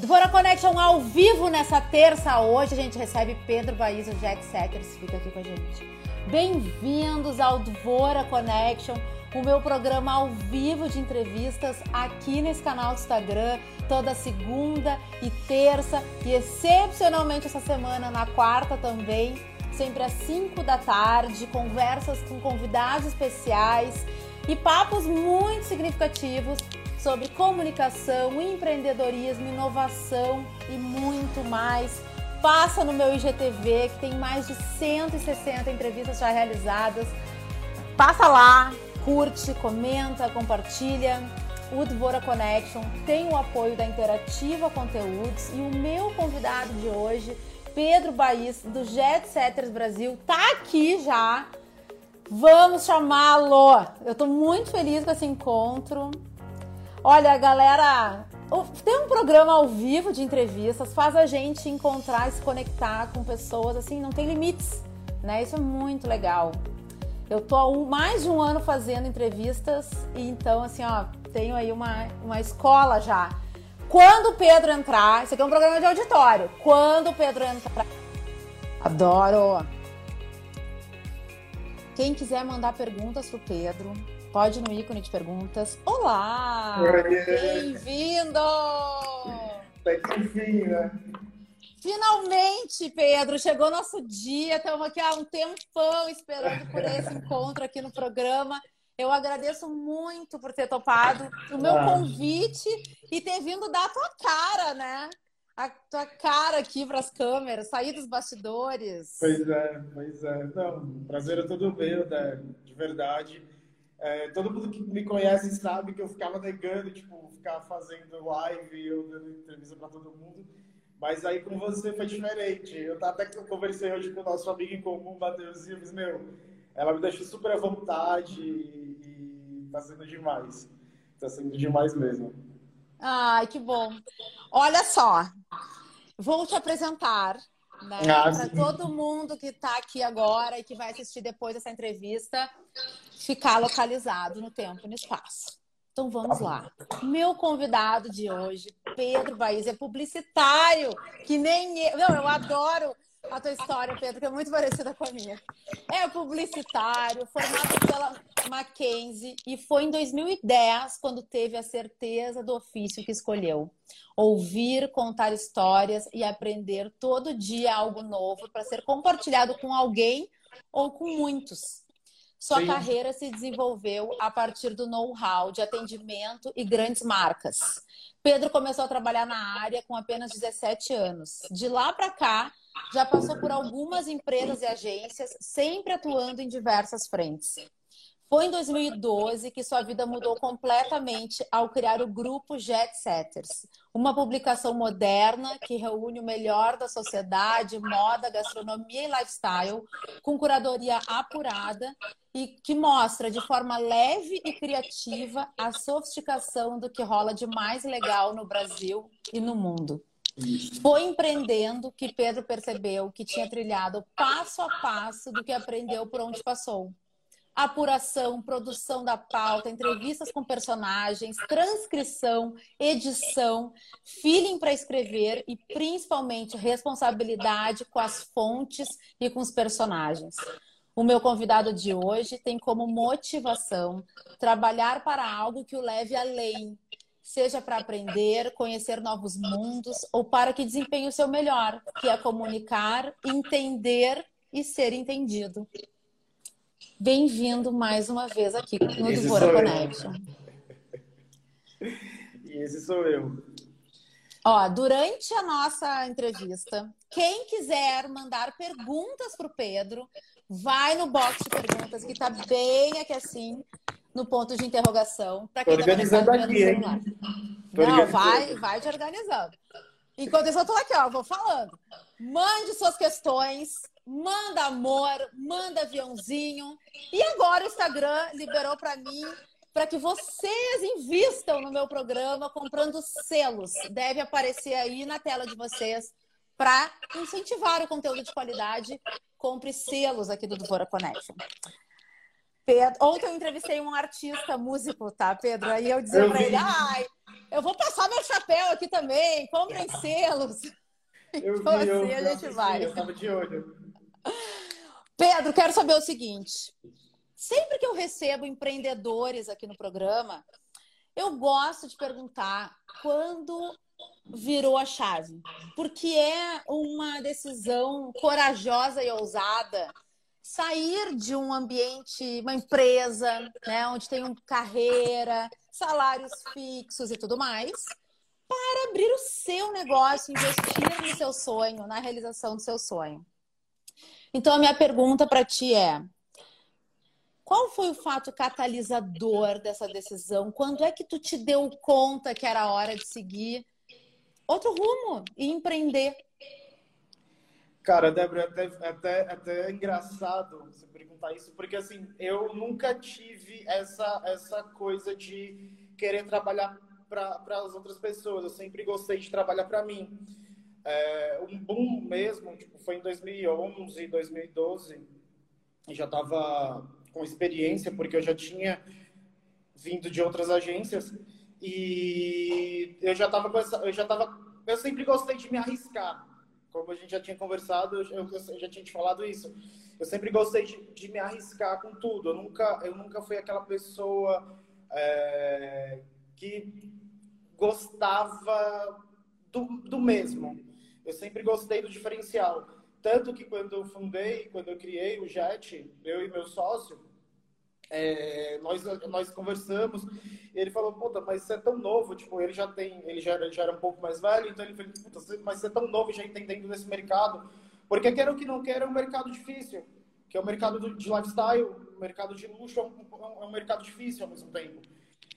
Dvora Connection ao vivo nessa terça. Hoje a gente recebe Pedro Baís, o Jet Setters, fica aqui com a gente. Bem-vindos ao Dvora Connection, o meu programa ao vivo de entrevistas aqui nesse canal do Instagram, toda segunda e terça e excepcionalmente essa semana na quarta também, sempre às 5 da tarde, conversas com convidados especiais e papos muito significativos sobre comunicação, empreendedorismo, inovação e muito mais. Passa no meu IGTV, que tem mais de 160 entrevistas já realizadas. Passa lá, curte, comenta, compartilha. O Dvora Connection tem o apoio da Interativa Conteúdos e o meu convidado de hoje, Pedro Baís, do Jet Setters Brasil, tá aqui já. Vamos chamá-lo! Eu tô muito feliz com esse encontro. Olha, galera, tem um programa ao vivo de entrevistas, faz a gente encontrar se conectar com pessoas, assim, não tem limites, né? Isso é muito legal. Eu tô há mais de um ano fazendo entrevistas e então, assim, ó, tenho aí uma, uma escola já. Quando o Pedro entrar, isso aqui é um programa de auditório. Quando o Pedro entrar. Adoro! Quem quiser mandar perguntas pro Pedro, Pode no ícone de perguntas. Olá! Bem-vindo! Até que né? Finalmente, Pedro, chegou nosso dia. Estamos aqui há um tempão esperando por esse encontro aqui no programa. Eu agradeço muito por ter topado o meu ah. convite e ter vindo dar a tua cara, né? A tua cara aqui para as câmeras, sair dos bastidores. Pois é, pois é. Não, prazer é todo meu, né? De verdade. É, todo mundo que me conhece sabe que eu ficava negando, tipo, ficar fazendo live, eu dando entrevista para todo mundo. Mas aí com você foi diferente. Eu até conversei hoje com o nosso amigo em comum, Matheus Silves, meu, ela me deixou super à vontade e, e tá sendo demais. Tá sendo demais mesmo. Ai, que bom. Olha só, vou te apresentar né? Ah, para todo mundo que está aqui agora e que vai assistir depois dessa entrevista ficar localizado no tempo e no espaço. Então vamos lá. Meu convidado de hoje, Pedro Baís, é publicitário, que nem eu. Não, eu adoro a tua história, Pedro, que é muito parecida com a minha. É publicitário, formado pela Mackenzie e foi em 2010 quando teve a certeza do ofício que escolheu. Ouvir, contar histórias e aprender todo dia algo novo para ser compartilhado com alguém ou com muitos. Sua Sim. carreira se desenvolveu a partir do know-how de atendimento e grandes marcas. Pedro começou a trabalhar na área com apenas 17 anos. De lá para cá, já passou por algumas empresas e agências, sempre atuando em diversas frentes. Foi em 2012 que sua vida mudou completamente ao criar o grupo Jet Setters, uma publicação moderna que reúne o melhor da sociedade, moda, gastronomia e lifestyle, com curadoria apurada e que mostra de forma leve e criativa a sofisticação do que rola de mais legal no Brasil e no mundo. Foi empreendendo que Pedro percebeu que tinha trilhado passo a passo do que aprendeu por onde passou apuração, produção da pauta, entrevistas com personagens, transcrição, edição, feeling para escrever e principalmente responsabilidade com as fontes e com os personagens. O meu convidado de hoje tem como motivação trabalhar para algo que o leve além, seja para aprender, conhecer novos mundos ou para que desempenhe o seu melhor, que é comunicar, entender e ser entendido. Bem-vindo mais uma vez aqui no Duvora Connection. E esse sou eu. Ó, durante a nossa entrevista, quem quiser mandar perguntas para o Pedro, vai no box de perguntas que está bem aqui assim, no ponto de interrogação. Para quem está organizando aqui, hein? Não, vai, vai te organizando. Enquanto isso, eu estou aqui, ó, vou falando. Mande suas questões, manda amor, manda aviãozinho. E agora o Instagram liberou para mim para que vocês invistam no meu programa comprando selos. Deve aparecer aí na tela de vocês para incentivar o conteúdo de qualidade. Compre selos aqui do Duvora Connection. Pedro, ontem eu entrevistei um artista músico, tá, Pedro? Aí eu dizia para ele, ai, Eu vou passar meu chapéu aqui também. Comprem selos. Eu então, vi, assim, eu, a gente eu vai. Eu tava de olho. Pedro, quero saber o seguinte. Sempre que eu recebo empreendedores aqui no programa, eu gosto de perguntar quando virou a chave. Porque é uma decisão corajosa e ousada sair de um ambiente, uma empresa, né, onde tem carreira, salários fixos e tudo mais, para abrir o seu negócio, investir no seu sonho, na realização do seu sonho. Então, a minha pergunta para ti é: qual foi o fato catalisador dessa decisão? Quando é que tu te deu conta que era hora de seguir outro rumo e empreender? Cara, Débora, é até, até, até engraçado você perguntar isso, porque assim, eu nunca tive essa, essa coisa de querer trabalhar para as outras pessoas. Eu sempre gostei de trabalhar para mim. É, um boom mesmo, tipo, foi em 2011, 2012. Eu já estava com experiência, porque eu já tinha vindo de outras agências e eu já estava eu já tava eu sempre gostei de me arriscar como a gente já tinha conversado eu, eu já tinha te falado isso eu sempre gostei de, de, me arriscar com tudo eu nunca eu nunca fui aquela pessoa é, que gostava do, do mesmo. Eu sempre gostei do diferencial. Tanto que quando eu fundei, quando eu criei o JET, eu e meu sócio, é, nós, nós conversamos, ele falou, puta, mas você é tão novo, tipo, ele já tem, ele já, já era um pouco mais velho, então ele falou, puta, mas você é tão novo já entendendo desse mercado, porque quer o que não quer é um mercado difícil, que é o um mercado de lifestyle, mercado de luxo é um, é um mercado difícil ao mesmo tempo.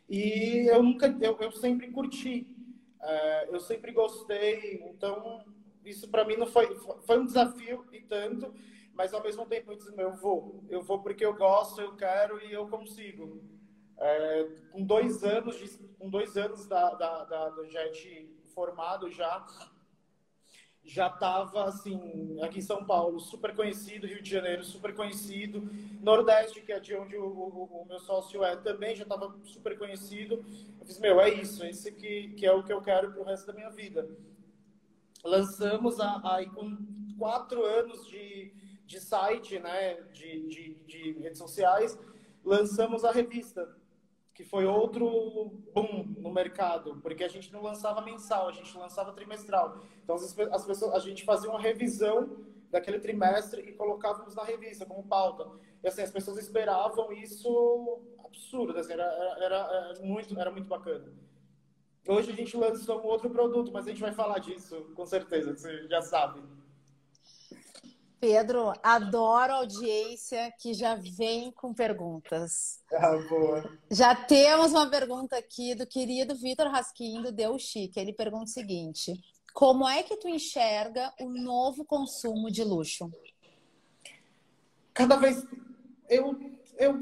E eu nunca, eu, eu sempre curti, é, eu sempre gostei, então isso para mim não foi, foi um desafio e tanto, mas ao mesmo tempo eu disse, eu vou, eu vou porque eu gosto, eu quero e eu consigo. É, com dois anos, de, com dois anos da, da, da, do JET formado já, já estava assim aqui em São Paulo super conhecido Rio de Janeiro super conhecido Nordeste que é de onde o, o, o meu sócio é também já estava super conhecido eu fiz meu é isso esse que, que é o que eu quero para o resto da minha vida lançamos aí com quatro anos de, de site né de, de, de redes sociais lançamos a revista que foi outro boom no mercado, porque a gente não lançava mensal, a gente lançava trimestral. Então as, as pessoas, a gente fazia uma revisão daquele trimestre e colocávamos na revista como pauta. E assim, as pessoas esperavam isso absurdo, assim, era, era, era, muito, era muito bacana. Hoje a gente lançou um outro produto, mas a gente vai falar disso, com certeza, você já sabe. Pedro, adoro a audiência que já vem com perguntas. Ah, boa. Já temos uma pergunta aqui do querido Vitor Raskin, do Deu Chique. Ele pergunta o seguinte: Como é que tu enxerga o novo consumo de luxo? Cada vez. Eu. eu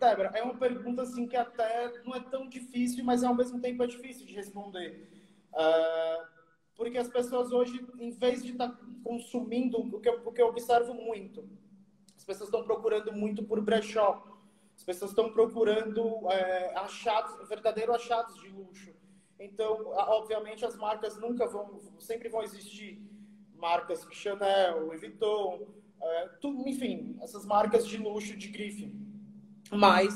Débora, é uma pergunta assim que até não é tão difícil, mas ao mesmo tempo é difícil de responder. Uh porque as pessoas hoje, em vez de estar tá consumindo, o que, eu, o que eu observo muito, as pessoas estão procurando muito por brechó. As pessoas estão procurando é, achados, verdadeiros achados de luxo. Então, obviamente, as marcas nunca vão, sempre vão existir. Marcas Chanel, Louis Vuitton, é, tudo, enfim, essas marcas de luxo, de grife. Mas,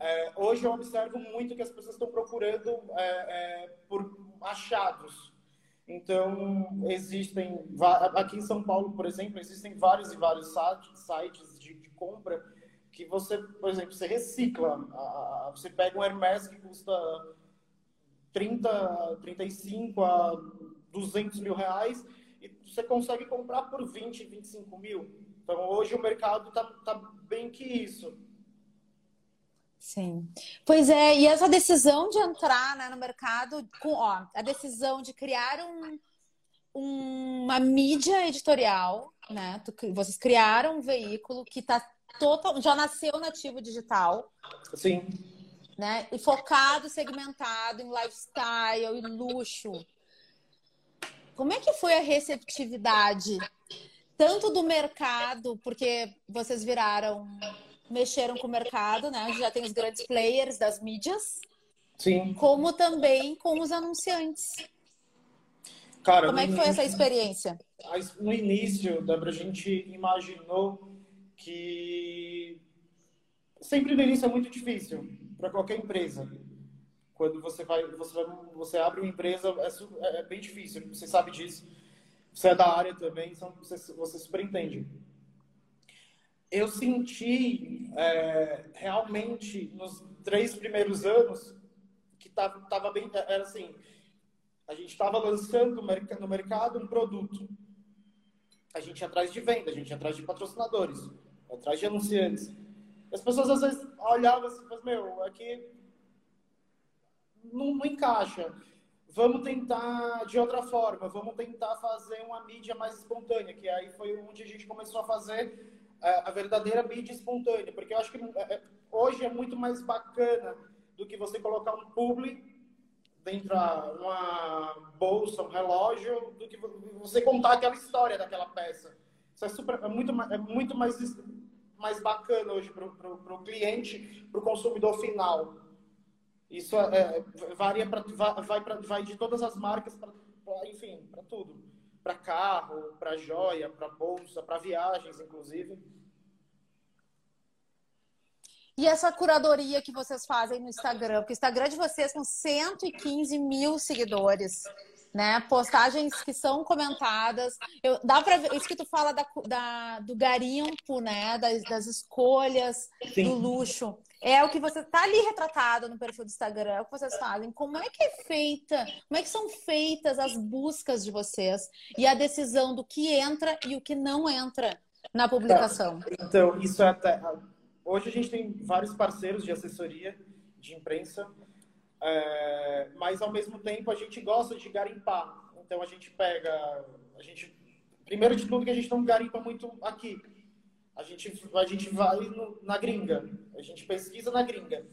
é, hoje eu observo muito que as pessoas estão procurando é, é, por achados então, existem, aqui em São Paulo, por exemplo, existem vários e vários sites de, de compra que você, por exemplo, você recicla. Você pega um Hermes que custa 30, 35 a 200 mil reais e você consegue comprar por 20, 25 mil. Então, hoje o mercado está tá bem que isso. Sim. Pois é, e essa decisão de entrar né, no mercado, com ó, a decisão de criar um, uma mídia editorial, né? Vocês criaram um veículo que tá total, já nasceu nativo digital. Sim. Né? E focado, segmentado em lifestyle e luxo. Como é que foi a receptividade tanto do mercado, porque vocês viraram mexeram com o mercado, né? Já tem os grandes players das mídias. Sim. como também com os anunciantes. Cara, como é que foi essa experiência? No início, Débora, a gente imaginou que sempre no início é muito difícil para qualquer empresa. Quando você vai, você, você abre uma empresa, é, é, bem difícil. Você sabe disso. Você é da área também, então você, você superentende. Eu senti é, realmente nos três primeiros anos que tava, tava bem, era assim, a gente estava lançando no mercado um produto. A gente ia atrás de venda, a gente ia atrás de patrocinadores, atrás de anunciantes. As pessoas às vezes olhavam assim, mas meu, aqui não, não encaixa. Vamos tentar de outra forma, vamos tentar fazer uma mídia mais espontânea, que aí foi onde a gente começou a fazer é, a verdadeira mídia espontânea, porque eu acho que é, é, hoje é muito mais bacana do que você colocar um publi dentro de uma bolsa, um relógio, do que você contar aquela história daquela peça. Isso é, super, é muito, é muito mais mais bacana hoje para o cliente, para o consumidor final. Isso é, é varia para vai, pra, vai de todas as marcas, pra, pra enfim, para tudo. Para carro, para joia, para bolsa, para viagens, inclusive. E essa curadoria que vocês fazem no Instagram? Porque o Instagram de vocês com 115 mil seguidores né? Postagens que são comentadas. Eu, dá para ver, isso que tu fala da, da, do garimpo, né? Das, das escolhas, Sim. do luxo. É o que você tá ali retratado no perfil do Instagram, é o que vocês fazem. Como é que é feita, como é que são feitas as buscas de vocês e a decisão do que entra e o que não entra na publicação? Então, isso é até. Hoje a gente tem vários parceiros de assessoria de imprensa é, mas ao mesmo tempo a gente gosta de garimpar. Então a gente pega, a gente primeiro de tudo que a gente não garimpa muito aqui. A gente a gente vai no, na gringa, a gente pesquisa na gringa.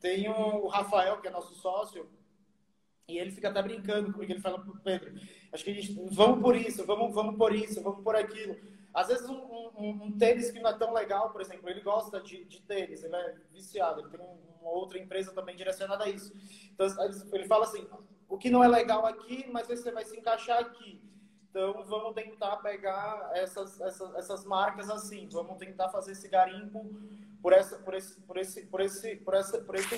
Tem o Rafael que é nosso sócio e ele fica até brincando comigo, ele fala pro Pedro, acho que a gente vamos por isso, vamos vamos por isso, vamos por aquilo. Às vezes um, um, um, tênis que não é tão legal, por exemplo, ele gosta de, de tênis, ele é viciado, ele tem uma outra empresa também direcionada a isso. Então ele fala assim, o que não é legal aqui, mas você vai se encaixar aqui. Então vamos tentar pegar essas, essas, essas marcas assim, vamos tentar fazer esse garimpo por essa, por esse, por esse, por esse, por essa, por esse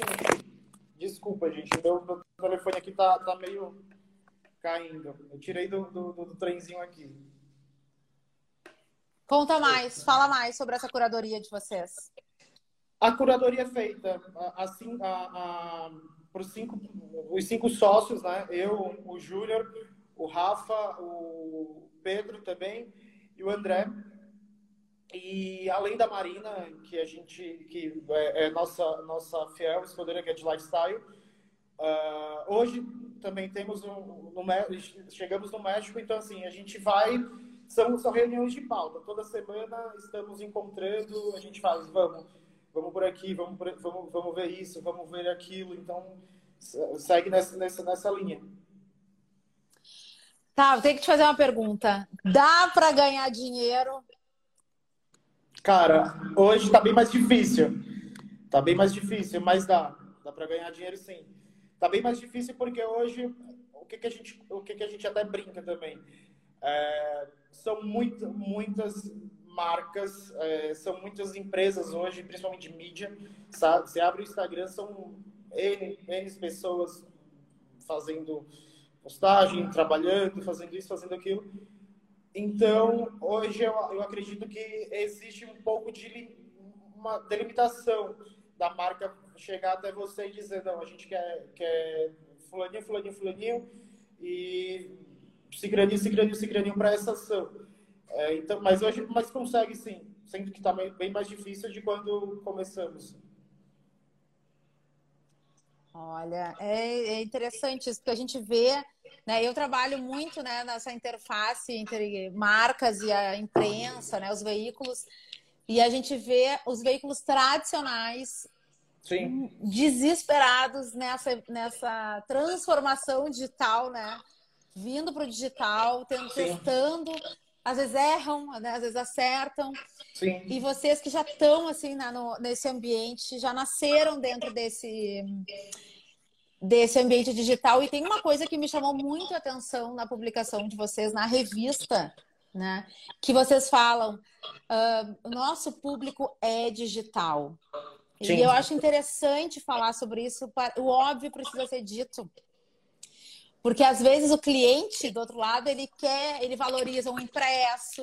Desculpa, gente, meu, meu telefone aqui tá, tá meio caindo. Eu tirei do, do, do, do trenzinho aqui. Conta mais, fala mais sobre essa curadoria de vocês. A curadoria é feita assim, a, a, por cinco, os cinco sócios, né? Eu, o Júnior, o Rafa, o Pedro também e o André. E além da Marina, que a gente, que é, é nossa nossa fiel escudeira que é de lifestyle, uh, hoje também temos um, no, chegamos no México, então assim a gente vai são, são reuniões de pauta. Toda semana estamos encontrando, a gente fala, vamos, vamos por aqui, vamos, por, vamos, vamos ver isso, vamos ver aquilo. Então, segue nessa, nessa, nessa linha. Tá, vou ter que te fazer uma pergunta. Dá para ganhar dinheiro? Cara, hoje tá bem mais difícil. Tá bem mais difícil, mas dá. Dá para ganhar dinheiro sim. Tá bem mais difícil porque hoje o que, que a gente o que, que a gente até brinca também é, são muito, muitas marcas, é, são muitas empresas hoje, principalmente mídia, sabe? Você abre o Instagram, são N, N pessoas fazendo postagem, trabalhando, fazendo isso, fazendo aquilo. Então, hoje eu, eu acredito que existe um pouco de uma delimitação da marca chegar até você e dizer, não, a gente quer, quer fulaninho, fulaninho, fulaninho, e cicraninho, cicraninho, cicraninho para essa ação. É, então, mas hoje mas consegue sim, sendo que está bem mais difícil de quando começamos. Olha, é, é, interessante isso, porque a gente vê, né? Eu trabalho muito né, nessa interface entre marcas e a imprensa, né, os veículos, e a gente vê os veículos tradicionais Sim. desesperados nessa, nessa transformação digital, né? vindo para o digital, testando, às vezes erram, né? às vezes acertam. Sim. E vocês que já estão assim né, no, nesse ambiente, já nasceram dentro desse desse ambiente digital. E tem uma coisa que me chamou muito a atenção na publicação de vocês na revista, né? Que vocês falam, uh, nosso público é digital. Sim. E eu acho interessante falar sobre isso. O óbvio precisa ser dito. Porque às vezes o cliente do outro lado ele quer, ele valoriza um impresso,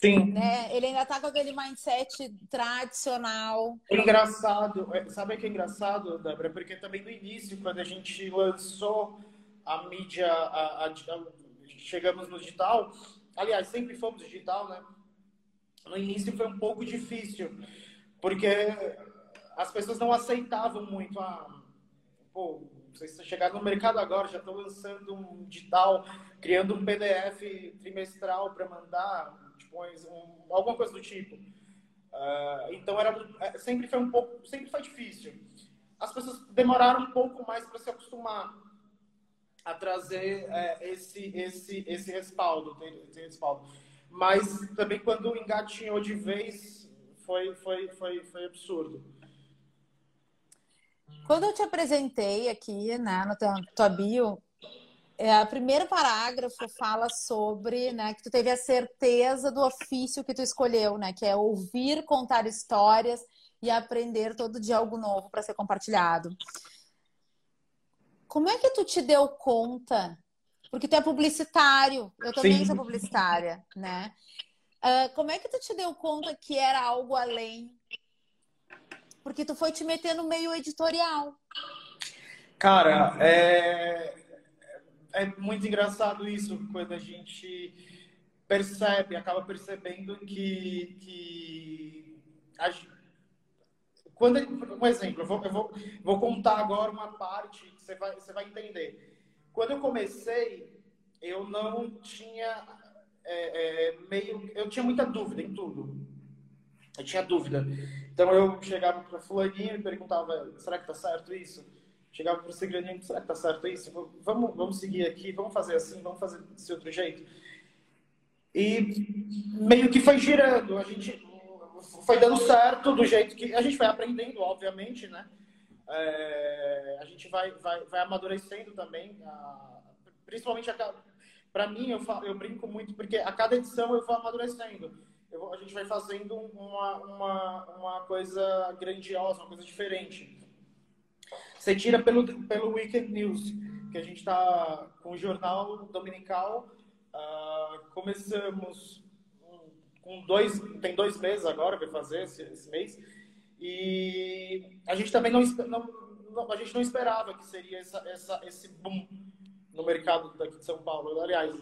Sim. Né? Ele ainda tá com aquele mindset tradicional. É engraçado. É, sabe o que é engraçado, Débora? Porque também no início, quando a gente lançou a mídia, a, a, a, chegamos no digital, aliás, sempre fomos digital, né? No início foi um pouco difícil, porque as pessoas não aceitavam muito a. Ah, pô, vocês chegaram no mercado agora, já estão lançando um digital, criando um PDF trimestral para mandar um, alguma coisa do tipo. Uh, então era é, sempre foi um pouco, sempre foi difícil. As pessoas demoraram um pouco mais para se acostumar a trazer é, esse esse esse respaldo, esse respaldo. Mas também quando engatinhou de vez foi foi foi foi absurdo. Quando eu te apresentei aqui, né, no tua bio, é, o primeiro parágrafo fala sobre, né, que tu teve a certeza do ofício que tu escolheu, né, que é ouvir, contar histórias e aprender todo dia algo novo para ser compartilhado. Como é que tu te deu conta? Porque tu é publicitário, eu também Sim. sou publicitária, né? Uh, como é que tu te deu conta que era algo além? Porque tu foi te meter no meio editorial. Cara, é, é muito engraçado isso, quando a gente percebe, acaba percebendo que, que a, quando um exemplo, eu vou, eu vou, vou contar agora uma parte que você vai, você vai entender. Quando eu comecei, eu não tinha é, é, meio, eu tinha muita dúvida em tudo. Eu tinha dúvida. Então eu chegava para fulaninho e perguntava, será que tá certo isso? Chegava para o segredinho, será que tá certo isso? Vamos, vamos seguir aqui, vamos fazer assim, vamos fazer desse outro jeito. E meio que foi girando, a gente foi dando certo do jeito que a gente vai aprendendo, obviamente, né? É, a gente vai, vai, vai amadurecendo também, a, principalmente para mim, eu, falo, eu brinco muito, porque a cada edição eu vou amadurecendo. Eu, a gente vai fazendo uma, uma, uma coisa grandiosa, uma coisa diferente. Você tira pelo, pelo Weekend News, que a gente está com o jornal dominical. Uh, começamos com dois, tem dois meses agora, vai fazer esse, esse, mês. E a gente também não, não, a gente não esperava que seria essa, essa, esse boom no mercado daqui de São Paulo. Aliás,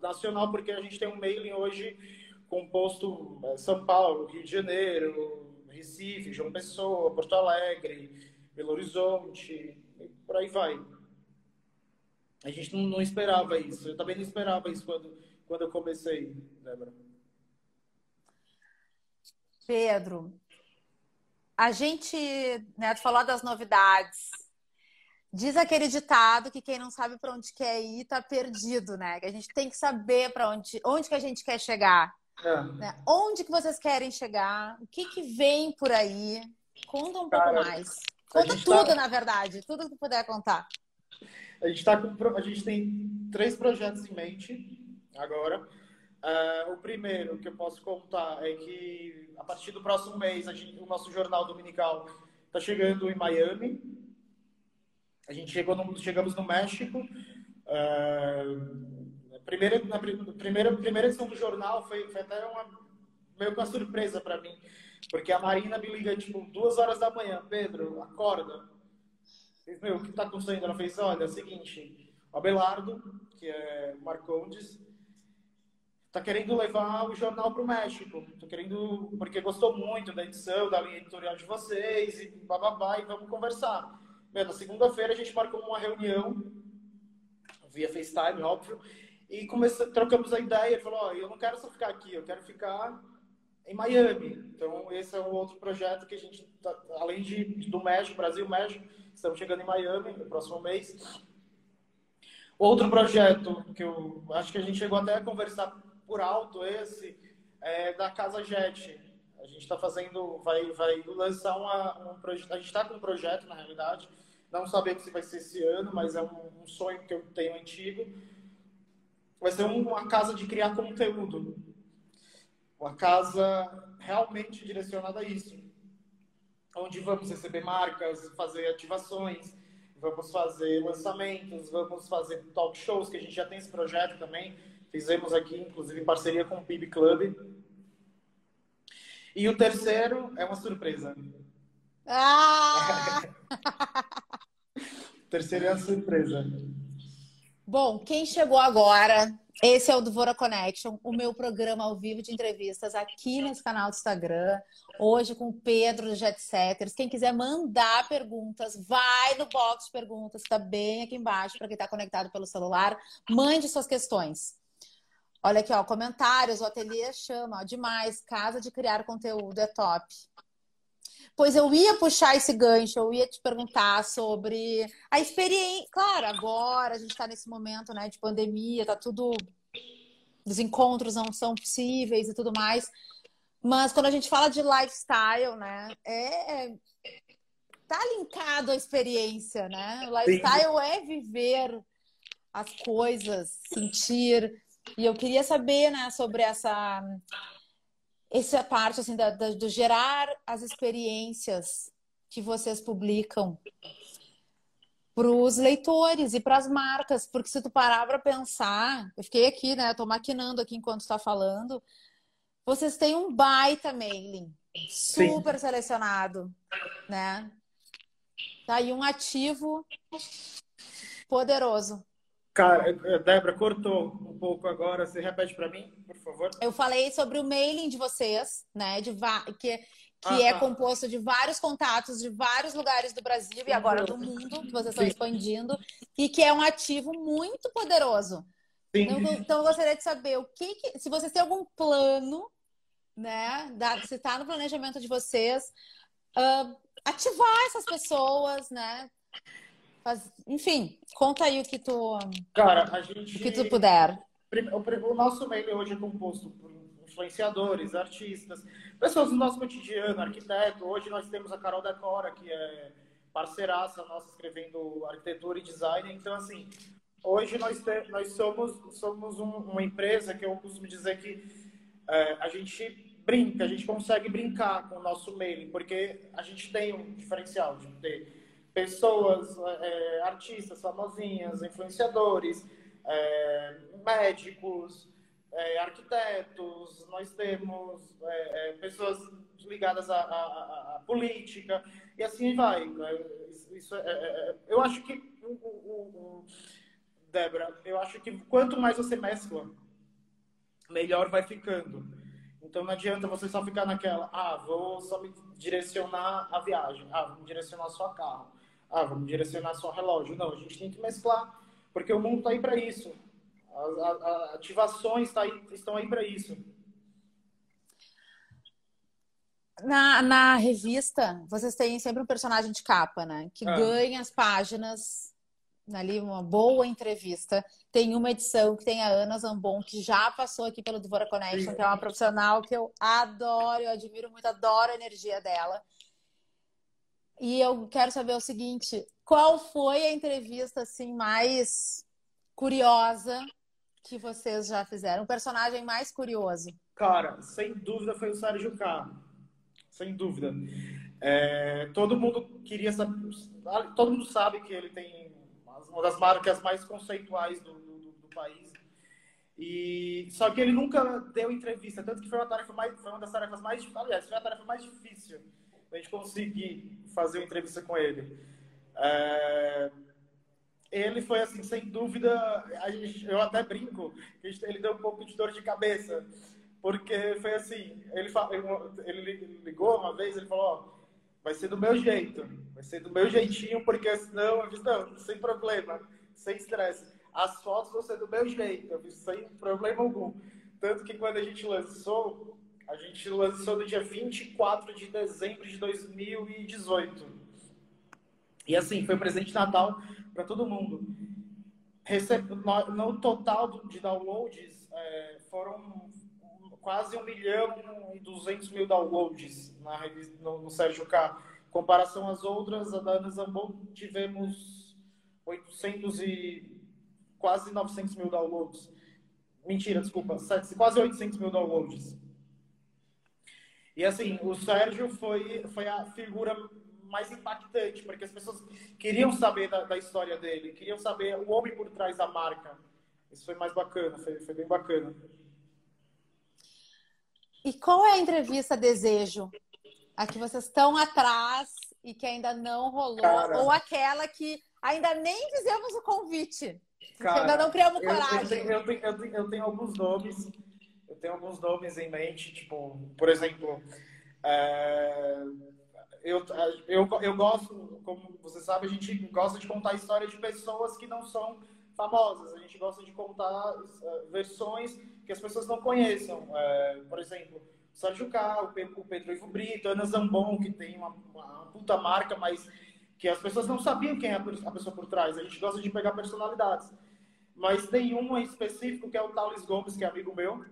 nacional, porque a gente tem um mailing hoje composto é, São Paulo, Rio de Janeiro, Recife, João Pessoa, Porto Alegre, Belo Horizonte, por aí vai. A gente não, não, esperava isso. Eu também não esperava isso quando, quando eu comecei, Débora. Pedro, a gente né, falou das novidades. Diz aquele ditado que quem não sabe para onde quer ir está perdido, né? Que a gente tem que saber para onde, onde que a gente quer chegar. É. Né? Onde que vocês querem chegar? O que, que vem por aí? Conta um Cara, pouco mais. Conta tá tudo, tá... na verdade, tudo que puder contar. A gente, tá com, a gente tem três projetos em mente agora. Uh, o primeiro que eu posso contar é que a partir do próximo mês gente, o nosso jornal dominical está chegando em Miami. A gente chegou no, chegamos no México. Uh, primeira, na primeira, primeira edição do jornal foi, foi até uma, meio que uma surpresa para mim porque a Marina me liga, tipo, duas horas da manhã. Pedro, acorda. Meu, o que tá acontecendo? Ela fez, olha, é o seguinte, o Abelardo, que é Marcondes, tá querendo levar o jornal pro México. Tô querendo, porque gostou muito da edição, da linha editorial de vocês, e bababá, e vamos conversar. Meu, na segunda-feira a gente marcou uma reunião, via FaceTime, óbvio, e comece... trocamos a ideia. Ele falou, oh, eu não quero só ficar aqui, eu quero ficar em Miami. Então, esse é um outro projeto que a gente, tá, além de, do México, Brasil, México, estamos chegando em Miami no próximo mês. Outro projeto que eu acho que a gente chegou até a conversar por alto, esse, é da Casa Jet. A gente está fazendo, vai, vai lançar uma, um projeto, a gente está com um projeto, na realidade, Não sabemos se vai ser esse ano, mas é um, um sonho que eu tenho antigo. Vai ser uma casa de criar conteúdo. Uma casa realmente direcionada a isso. Onde vamos receber marcas, fazer ativações, vamos fazer lançamentos, vamos fazer talk shows, que a gente já tem esse projeto também. Fizemos aqui, inclusive, em parceria com o PIB Club. E o terceiro é uma surpresa. Ah! o terceiro é uma surpresa. Bom, quem chegou agora, esse é o Dvora Connection, o meu programa ao vivo de entrevistas aqui nesse canal do Instagram. Hoje com o Pedro do Jet Setters. Quem quiser mandar perguntas, vai no box de perguntas, está bem aqui embaixo para quem está conectado pelo celular. Mande suas questões. Olha aqui, ó, comentários, o ateliê chama, ó, demais, casa de criar conteúdo é top. Pois eu ia puxar esse gancho, eu ia te perguntar sobre a experiência. Claro, agora a gente está nesse momento né, de pandemia, tá tudo. Os encontros não são possíveis e tudo mais. Mas quando a gente fala de lifestyle, né, é. Tá linkado à experiência, né? O lifestyle Sim. é viver as coisas, sentir. E eu queria saber, né, sobre essa essa parte assim da, da, do gerar as experiências que vocês publicam para os leitores e para as marcas, porque se tu parar para pensar, eu fiquei aqui, né? Estou maquinando aqui enquanto está falando. Vocês têm um baita mailing, super Sim. selecionado, né? Tá aí um ativo poderoso. Cara, Débora, cortou um pouco agora. Você repete para mim, por favor? Eu falei sobre o mailing de vocês, né? De que que ah, é tá. composto de vários contatos de vários lugares do Brasil e agora do mundo, que vocês estão Sim. expandindo, e que é um ativo muito poderoso. Então, então, eu gostaria de saber o que, que, se vocês têm algum plano, né? Da, se está no planejamento de vocês, uh, ativar essas pessoas, né? Enfim, conta aí o que tu. Cara, a gente. O que tu puder. O nosso meio hoje é composto por influenciadores, artistas, pessoas do nosso cotidiano, arquiteto. Hoje nós temos a Carol Decora, que é parceiraça nossa escrevendo arquitetura e design. Então, assim, hoje nós, te... nós somos, somos um, uma empresa que eu costumo dizer que é, a gente brinca, a gente consegue brincar com o nosso mailing, porque a gente tem um diferencial de ter pessoas, é, artistas famosinhas, influenciadores, é, médicos, é, arquitetos, nós temos é, é, pessoas ligadas à, à, à, política, e assim vai. Isso, isso é, eu acho que, o, o, o, Débora, eu acho que quanto mais você mescla, melhor vai ficando. Então não adianta você só ficar naquela, ah, vou só me direcionar a viagem, ah, vou me direcionar só a carro ah, vamos direcionar só o relógio. Não, a gente tem que mesclar, porque o mundo está aí para isso. As, as, ativações tá aí, estão aí para isso. Na, na revista, vocês têm sempre um personagem de capa, né? Que ah. ganha as páginas ali uma boa entrevista. Tem uma edição que tem a Ana Zambon, que já passou aqui pelo Devora Connection, que é uma profissional que eu adoro, eu admiro muito, adoro a energia dela. E eu quero saber o seguinte: qual foi a entrevista assim mais curiosa que vocês já fizeram? O personagem mais curioso? Cara, sem dúvida foi o Sérgio K. Sem dúvida. É, todo mundo queria saber. Todo mundo sabe que ele tem uma das marcas mais conceituais do, do, do país. E só que ele nunca deu entrevista, tanto que foi uma tarefa mais, foi uma das tarefas mais, aliás, foi a tarefa mais difícil a gente conseguir fazer uma entrevista com ele. É... Ele foi, assim, sem dúvida, gente, eu até brinco, ele deu um pouco de dor de cabeça, porque foi assim, ele, ele ligou uma vez, ele falou, ó, vai ser do meu jeito, vai ser do meu jeitinho, porque senão, eu disse, não, sem problema, sem estresse. As fotos vão ser do meu jeito, eu disse, sem problema algum. Tanto que quando a gente lançou, a gente lançou no dia 24 de dezembro de 2018. E assim, foi presente de Natal para todo mundo. No total de downloads, é, foram quase 1 milhão e 200 mil downloads na, no, no Sérgio K. comparação às outras, a da Ana Zambon tivemos 800 e quase 900 mil downloads. Mentira, desculpa, quase 800 mil downloads. E assim, o Sérgio foi, foi a figura mais impactante, porque as pessoas queriam saber da, da, história dele, queriam saber o homem por trás da marca. Isso foi mais bacana, foi, foi bem bacana. E qual é a entrevista desejo? A que vocês estão atrás e que ainda não rolou? Cara, ou aquela que ainda nem fizemos o convite? Cara, ainda não criamos coragem. Eu, eu, tenho, eu, tenho, eu tenho alguns nomes, eu tenho alguns nomes em mente, tipo, por exemplo, é, eu, eu, eu gosto, como você sabe, a gente gosta de contar a história de pessoas que não são famosas. A gente gosta de contar uh, versões que as pessoas não conheçam. Uh, por exemplo, Sérgio Cá, o Pedro Ivo Brito, Ana Zambon, que tem uma, uma, puta marca, mas que as pessoas não sabiam quem é a pessoa por trás. A gente gosta de pegar personalidades. Mas tem um em específico, que é o Thales Gomes, que é amigo meu,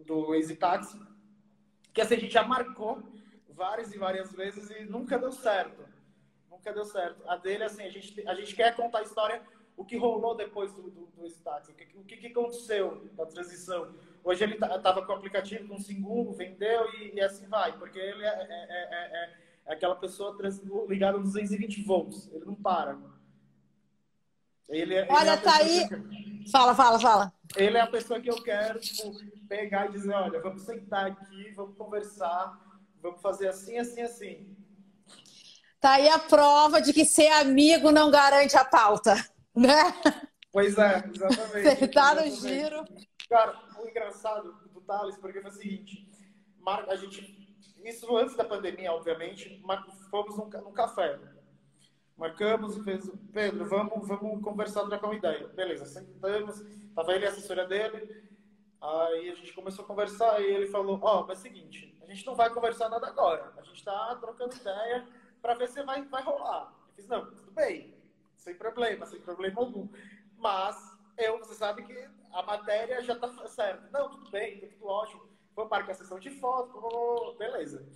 do Easy Taxi, que assim, a gente já marcou várias e várias vezes e nunca deu certo. Nunca deu certo. A dele, assim, a gente, a gente quer contar a história, o que rolou depois do, do, do Stax, o que, o que, aconteceu da transição. Hoje ele estava tá, com o aplicativo com segundo, vendeu e, e, assim vai, porque ele é, é, é, é aquela pessoa ligada a 220 volts, ele não para. Ele, Olha, ele tá aí. Que... Fala, fala, fala. Ele é a pessoa que eu quero tipo, pegar e dizer: olha, vamos sentar aqui, vamos conversar, vamos fazer assim, assim, assim. Tá aí a prova de que ser amigo não garante a pauta, né? Pois é, exatamente. Você tá no giro. Cara, o engraçado do Thales, porque foi o seguinte, a gente, isso antes da pandemia, obviamente, fomos num, num café. Marcamos e fez, Pedro, vamos, vamos conversar, trocar uma ideia. Beleza, sentamos, tava ele e a assessora dele, aí a gente começou a conversar e ele falou, ó, oh, mas é o seguinte, a gente não vai conversar nada agora. A gente está trocando ideia para ver se vai, vai rolar. Eu fiz, não, tudo bem, sem problema, sem problema algum. Mas eu, você sabe que a matéria já está certa. Não, tudo bem, tá tudo ótimo. Vamos marcar a sessão de foto, beleza.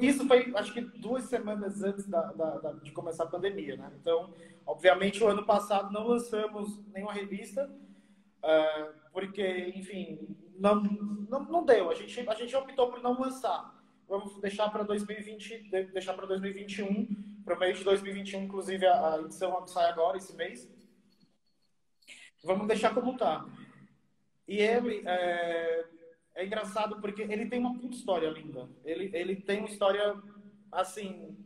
Isso foi, acho que duas semanas antes da, da, da, de começar a pandemia, né? Então, obviamente, o ano passado não lançamos nenhuma revista, uh, porque, enfim, não, não, não deu. A gente, a gente optou por não lançar. Vamos deixar para 2020, deixar para 2021, para o mês de 2021, inclusive a, a edição sai agora, esse mês. Vamos deixar como está. E ele é, é, engraçado porque ele tem uma puta história linda. Ele, ele tem uma história, assim,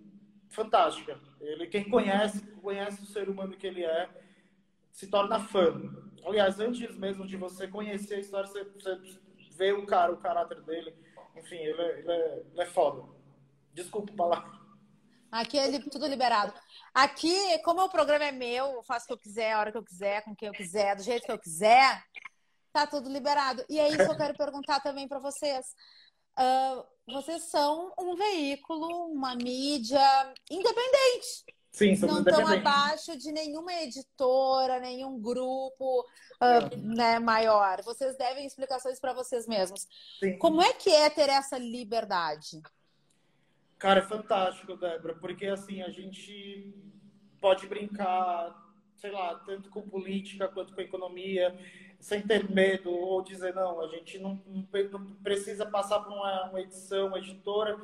fantástica. Ele, quem conhece, conhece o ser humano que ele é, se torna fã. Aliás, antes mesmo de você conhecer a história, você, você vê o cara, o caráter dele. Enfim, ele é, ele é, ele é foda. Desculpa a palavra. Aqui é tudo liberado. Aqui, como o programa é meu, eu faço o que eu quiser, a hora que eu quiser, com quem eu quiser, do jeito que eu quiser, tá tudo liberado. E é isso que eu quero perguntar também para vocês. Uh, vocês são um veículo, uma mídia independente. Sim, não estão abaixo de nenhuma editora, nenhum grupo uh, né, maior. Vocês devem explicações para vocês mesmos. Sim. Como é que é ter essa liberdade? Cara, é fantástico, Débora, porque assim, a gente pode brincar, sei lá, tanto com política quanto com economia, sem ter medo ou dizer, não, a gente não, não precisa passar por uma, uma edição, uma editora,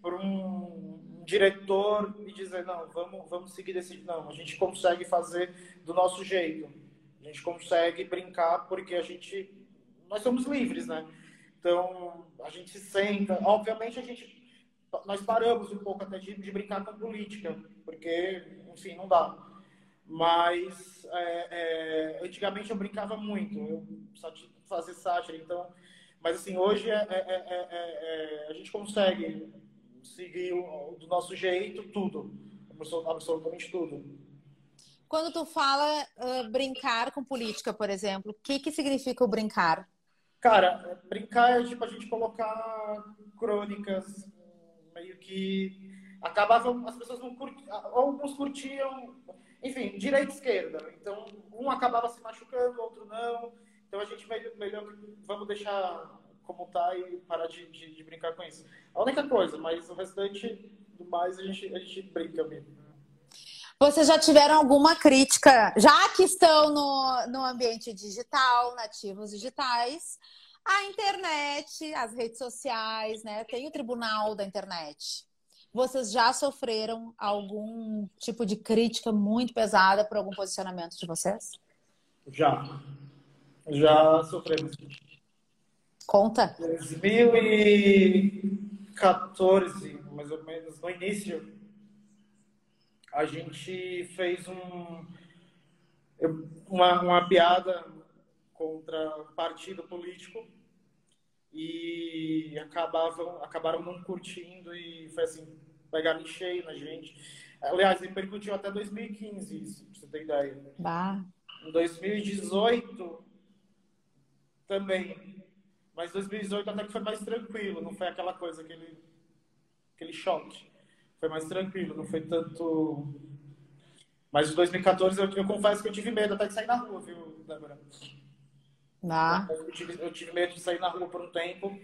por um diretor e dizer, não, vamos, vamos seguir desse... Não, a gente consegue fazer do nosso jeito. A gente consegue brincar porque a gente... Nós somos livres, né? Então, a gente senta... Obviamente, a gente... Nós paramos um pouco até de, de brincar com política, porque, enfim, não dá. Mas, é, é, antigamente eu brincava muito. Eu só fazer sátira, então... Mas, assim, hoje é, é, é a gente consegue seguir o, do nosso jeito tudo, absolutamente tudo. Quando tu fala uh, brincar com política, por exemplo, o que, que significa o brincar? Cara, brincar é tipo a gente colocar crônicas meio que acabavam, as pessoas não curtiam, alguns curtiam, enfim, direita e esquerda. Então, um acabava se machucando, o outro não. Então a gente melhor, melhor vamos deixar como tá e parar de, de, de, brincar com isso. A única coisa, mas o restante do mais a gente, a gente brinca mesmo. Vocês já tiveram alguma crítica, já que estão no, no ambiente digital, nativos digitais, a internet, as redes sociais, né? Tem o tribunal da internet. Vocês já sofreram algum tipo de crítica muito pesada por algum posicionamento de vocês? Já. Já sofremos. Conta. 2014, mais ou menos, no início, a gente fez um, uma, uma piada contra um partido político e acabavam, acabaram não curtindo e foi assim, pegaram cheio na gente. Aliás, repercutiu até 2015 isso, pra você ter ideia. Bah. Em 2018 também. Mas 2018 até que foi mais tranquilo, não foi aquela coisa, aquele, aquele choque. Foi mais tranquilo, não foi tanto. Mas em 2014 eu, eu confesso que eu tive medo até de sair na rua, viu, Débora? Ah. Eu, tive, eu tive medo de sair na rua por um tempo,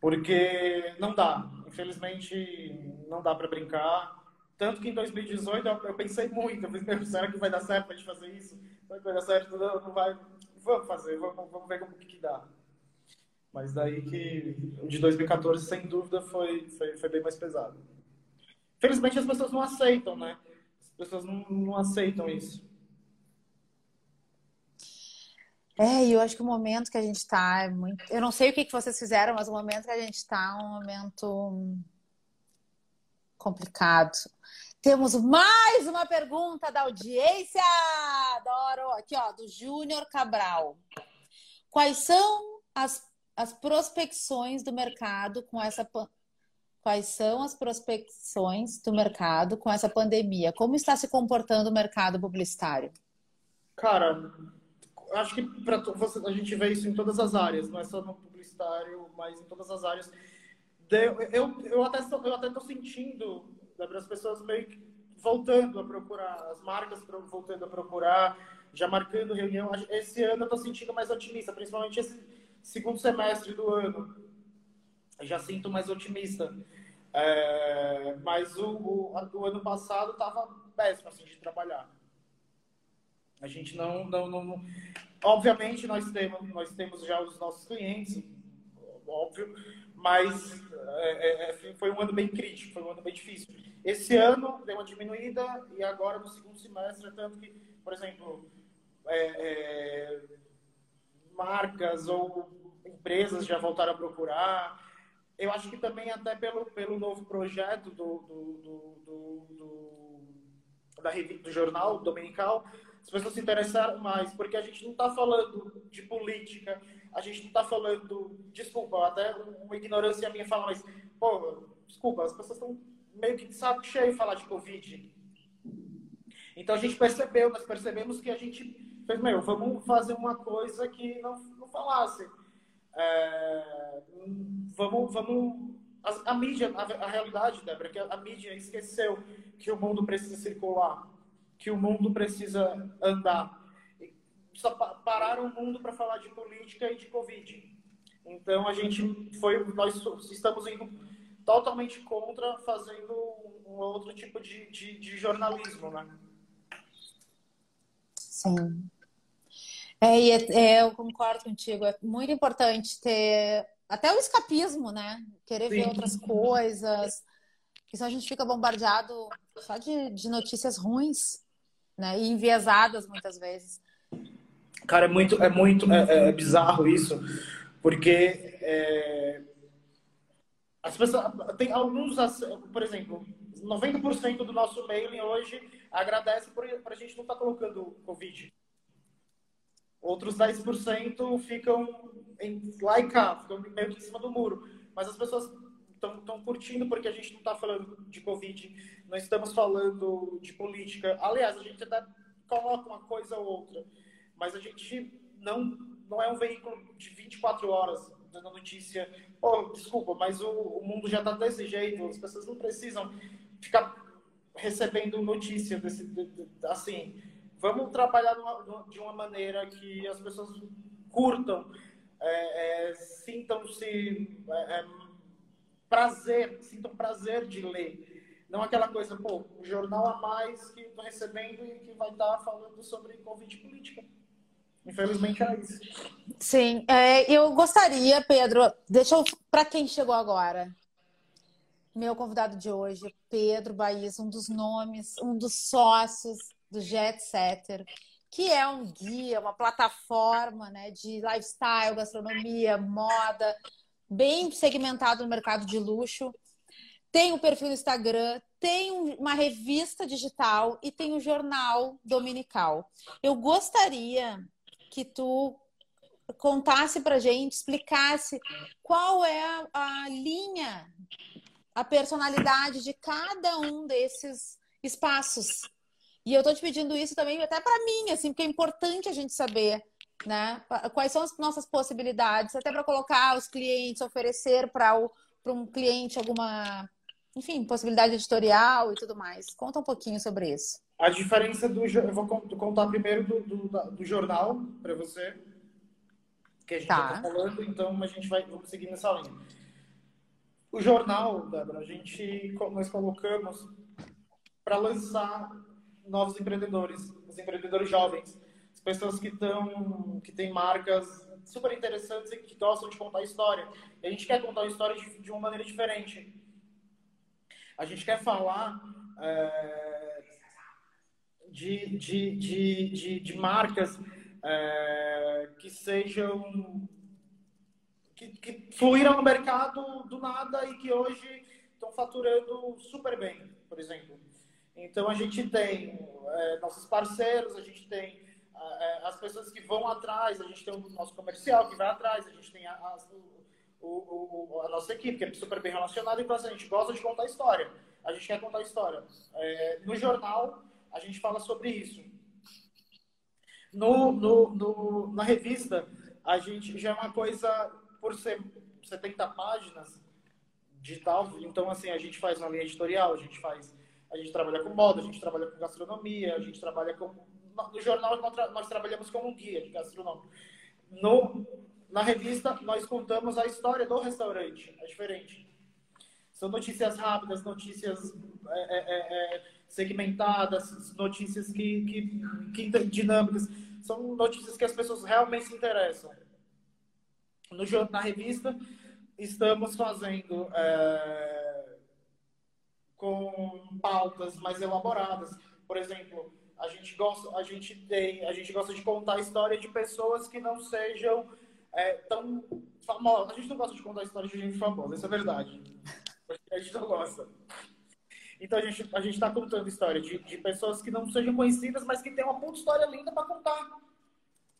porque não dá. Infelizmente, não dá para brincar. Tanto que em 2018 eu, eu pensei muito. Eu pensei, será que vai dar certo pra gente fazer isso? Será que vai dar certo? Não, não vai. Vamos fazer, vamos, vamos ver como que, que dá. Mas daí que o de 2014, sem dúvida, foi, foi, foi bem mais pesado. Felizmente as pessoas não aceitam, né? As pessoas não, não aceitam isso. É, e eu acho que o momento que a gente está é muito. Eu não sei o que, que vocês fizeram, mas o momento que a gente está é um momento complicado. Temos mais uma pergunta da audiência! Adoro! Aqui, ó, do Júnior Cabral. Quais são as, as prospecções do mercado com essa Quais são as prospecções do mercado com essa pandemia? Como está se comportando o mercado publicitário? Cara, acho que para a gente vê isso em todas as áreas, não é só no publicitário, mas em todas as áreas. Eu, eu, eu até estou sentindo as pessoas meio que voltando a procurar, as marcas voltando a procurar, já marcando reunião. Esse ano eu estou sentindo mais otimista, principalmente esse segundo semestre do ano. Eu já sinto mais otimista. É, mas o, o, o ano passado estava péssimo assim, de trabalhar. A gente não, não, não, Obviamente, nós temos, nós temos já os nossos clientes, óbvio, mas é, é, é, foi um ano bem crítico, foi um ano bem difícil. Esse ano deu uma diminuída e agora no segundo semestre, tanto que, por exemplo, é, é marcas ou empresas já voltaram a procurar. Eu acho que também até pelo, pelo novo projeto do, do, do, do, do da do jornal dominical, as pessoas se interessaram mais, porque a gente não está falando de política, a gente não está falando, desculpa, até uma ignorância minha fala, mas, pô, desculpa, as pessoas estão meio que de saco cheio de falar de Covid. Então a gente percebeu, nós percebemos que a gente fez, meu, vamos fazer uma coisa que não, não falasse. É, vamos, vamos a, a mídia, a, a, realidade, Débora, é que a, a mídia esqueceu que o mundo precisa circular que o mundo precisa andar. Só pararam o mundo para falar de política e de Covid. Então a gente foi, nós estamos indo totalmente contra fazendo um outro tipo de, de, de jornalismo, né? Sim. É, e é, é, eu concordo contigo. É muito importante ter até o escapismo, né? Querer Sim. ver outras coisas. Porque senão a gente fica bombardeado só de, de notícias ruins né? E enviesadas muitas vezes. Cara, é muito, é muito é, é bizarro isso, porque é, as pessoas tem alguns, por exemplo, 90% do nosso mailing hoje agradece por, por a gente não estar tá colocando Covid. Outros 10% ficam em, lá e cá, ficam meio que em cima do muro. Mas as pessoas estão curtindo porque a gente não está falando de Covid, não estamos falando de política. Aliás, a gente até coloca uma coisa ou outra, mas a gente não, não é um veículo de 24 horas dando notícia. Oh, desculpa, mas o, o mundo já está desse jeito, as pessoas não precisam ficar recebendo notícia desse, assim. Vamos trabalhar de uma maneira que as pessoas curtam é, é, sintam-se é, é, prazer, sintam prazer de ler. Não aquela coisa, pô, um jornal a mais que estou recebendo e que vai estar falando sobre Covid política. Infelizmente é isso. Sim, é, eu gostaria, Pedro, deixa eu. Para quem chegou agora, meu convidado de hoje, Pedro Baís, um dos nomes, um dos sócios do Jet Setter, que é um guia, uma plataforma né, de lifestyle, gastronomia, moda, bem segmentado no mercado de luxo. Tem o um perfil no Instagram, tem uma revista digital e tem um jornal dominical. Eu gostaria que tu contasse para gente, explicasse qual é a, a linha, a personalidade de cada um desses espaços. E eu tô te pedindo isso também até para mim, assim, porque é importante a gente saber, né? Quais são as nossas possibilidades, até para colocar os clientes, oferecer para um cliente alguma, enfim, possibilidade editorial e tudo mais. Conta um pouquinho sobre isso. A diferença do. Eu vou contar primeiro do, do, do jornal para você, que a gente está tá falando, então a gente vai vamos seguir nessa linha. O jornal, Débora, a gente nós colocamos para lançar novos empreendedores, os empreendedores jovens, pessoas que estão, que têm marcas super interessantes e que gostam de contar história. E a gente quer contar história de, de uma maneira diferente. A gente quer falar é, de, de, de, de, de marcas é, que sejam que, que fluíram no mercado do nada e que hoje estão faturando super bem, por exemplo. Então a gente tem é, nossos parceiros, a gente tem as pessoas que vão atrás, a gente tem o nosso comercial que vai atrás, a gente tem a, a, o, o, a nossa equipe que é super bem relacionada, então assim, a gente gosta de contar história. A gente quer contar história. É, no jornal, a gente fala sobre isso. No, no, no, na revista, a gente já é uma coisa, por ser 70 páginas digital, então assim, a gente faz uma linha editorial, a gente faz a gente trabalha com moda, a gente trabalha com gastronomia, a gente trabalha com. No jornal, nós trabalhamos como um guia de gastronômico. No, na revista, nós contamos a história do restaurante. É diferente. São notícias rápidas, notícias é, é, é, é segmentadas, notícias que, que, que, dinâmicas. São notícias que as pessoas realmente se interessam. No, na revista, estamos fazendo é, com pautas mais elaboradas. Por exemplo, a gente gosta, a gente tem, a gente gosta de contar a história de pessoas que não sejam é, tão famosas. A gente não gosta de contar a história de gente famosa, isso é verdade. A gente não gosta. Então a gente a está contando história de, de pessoas que não sejam conhecidas, mas que têm uma puta história linda para contar.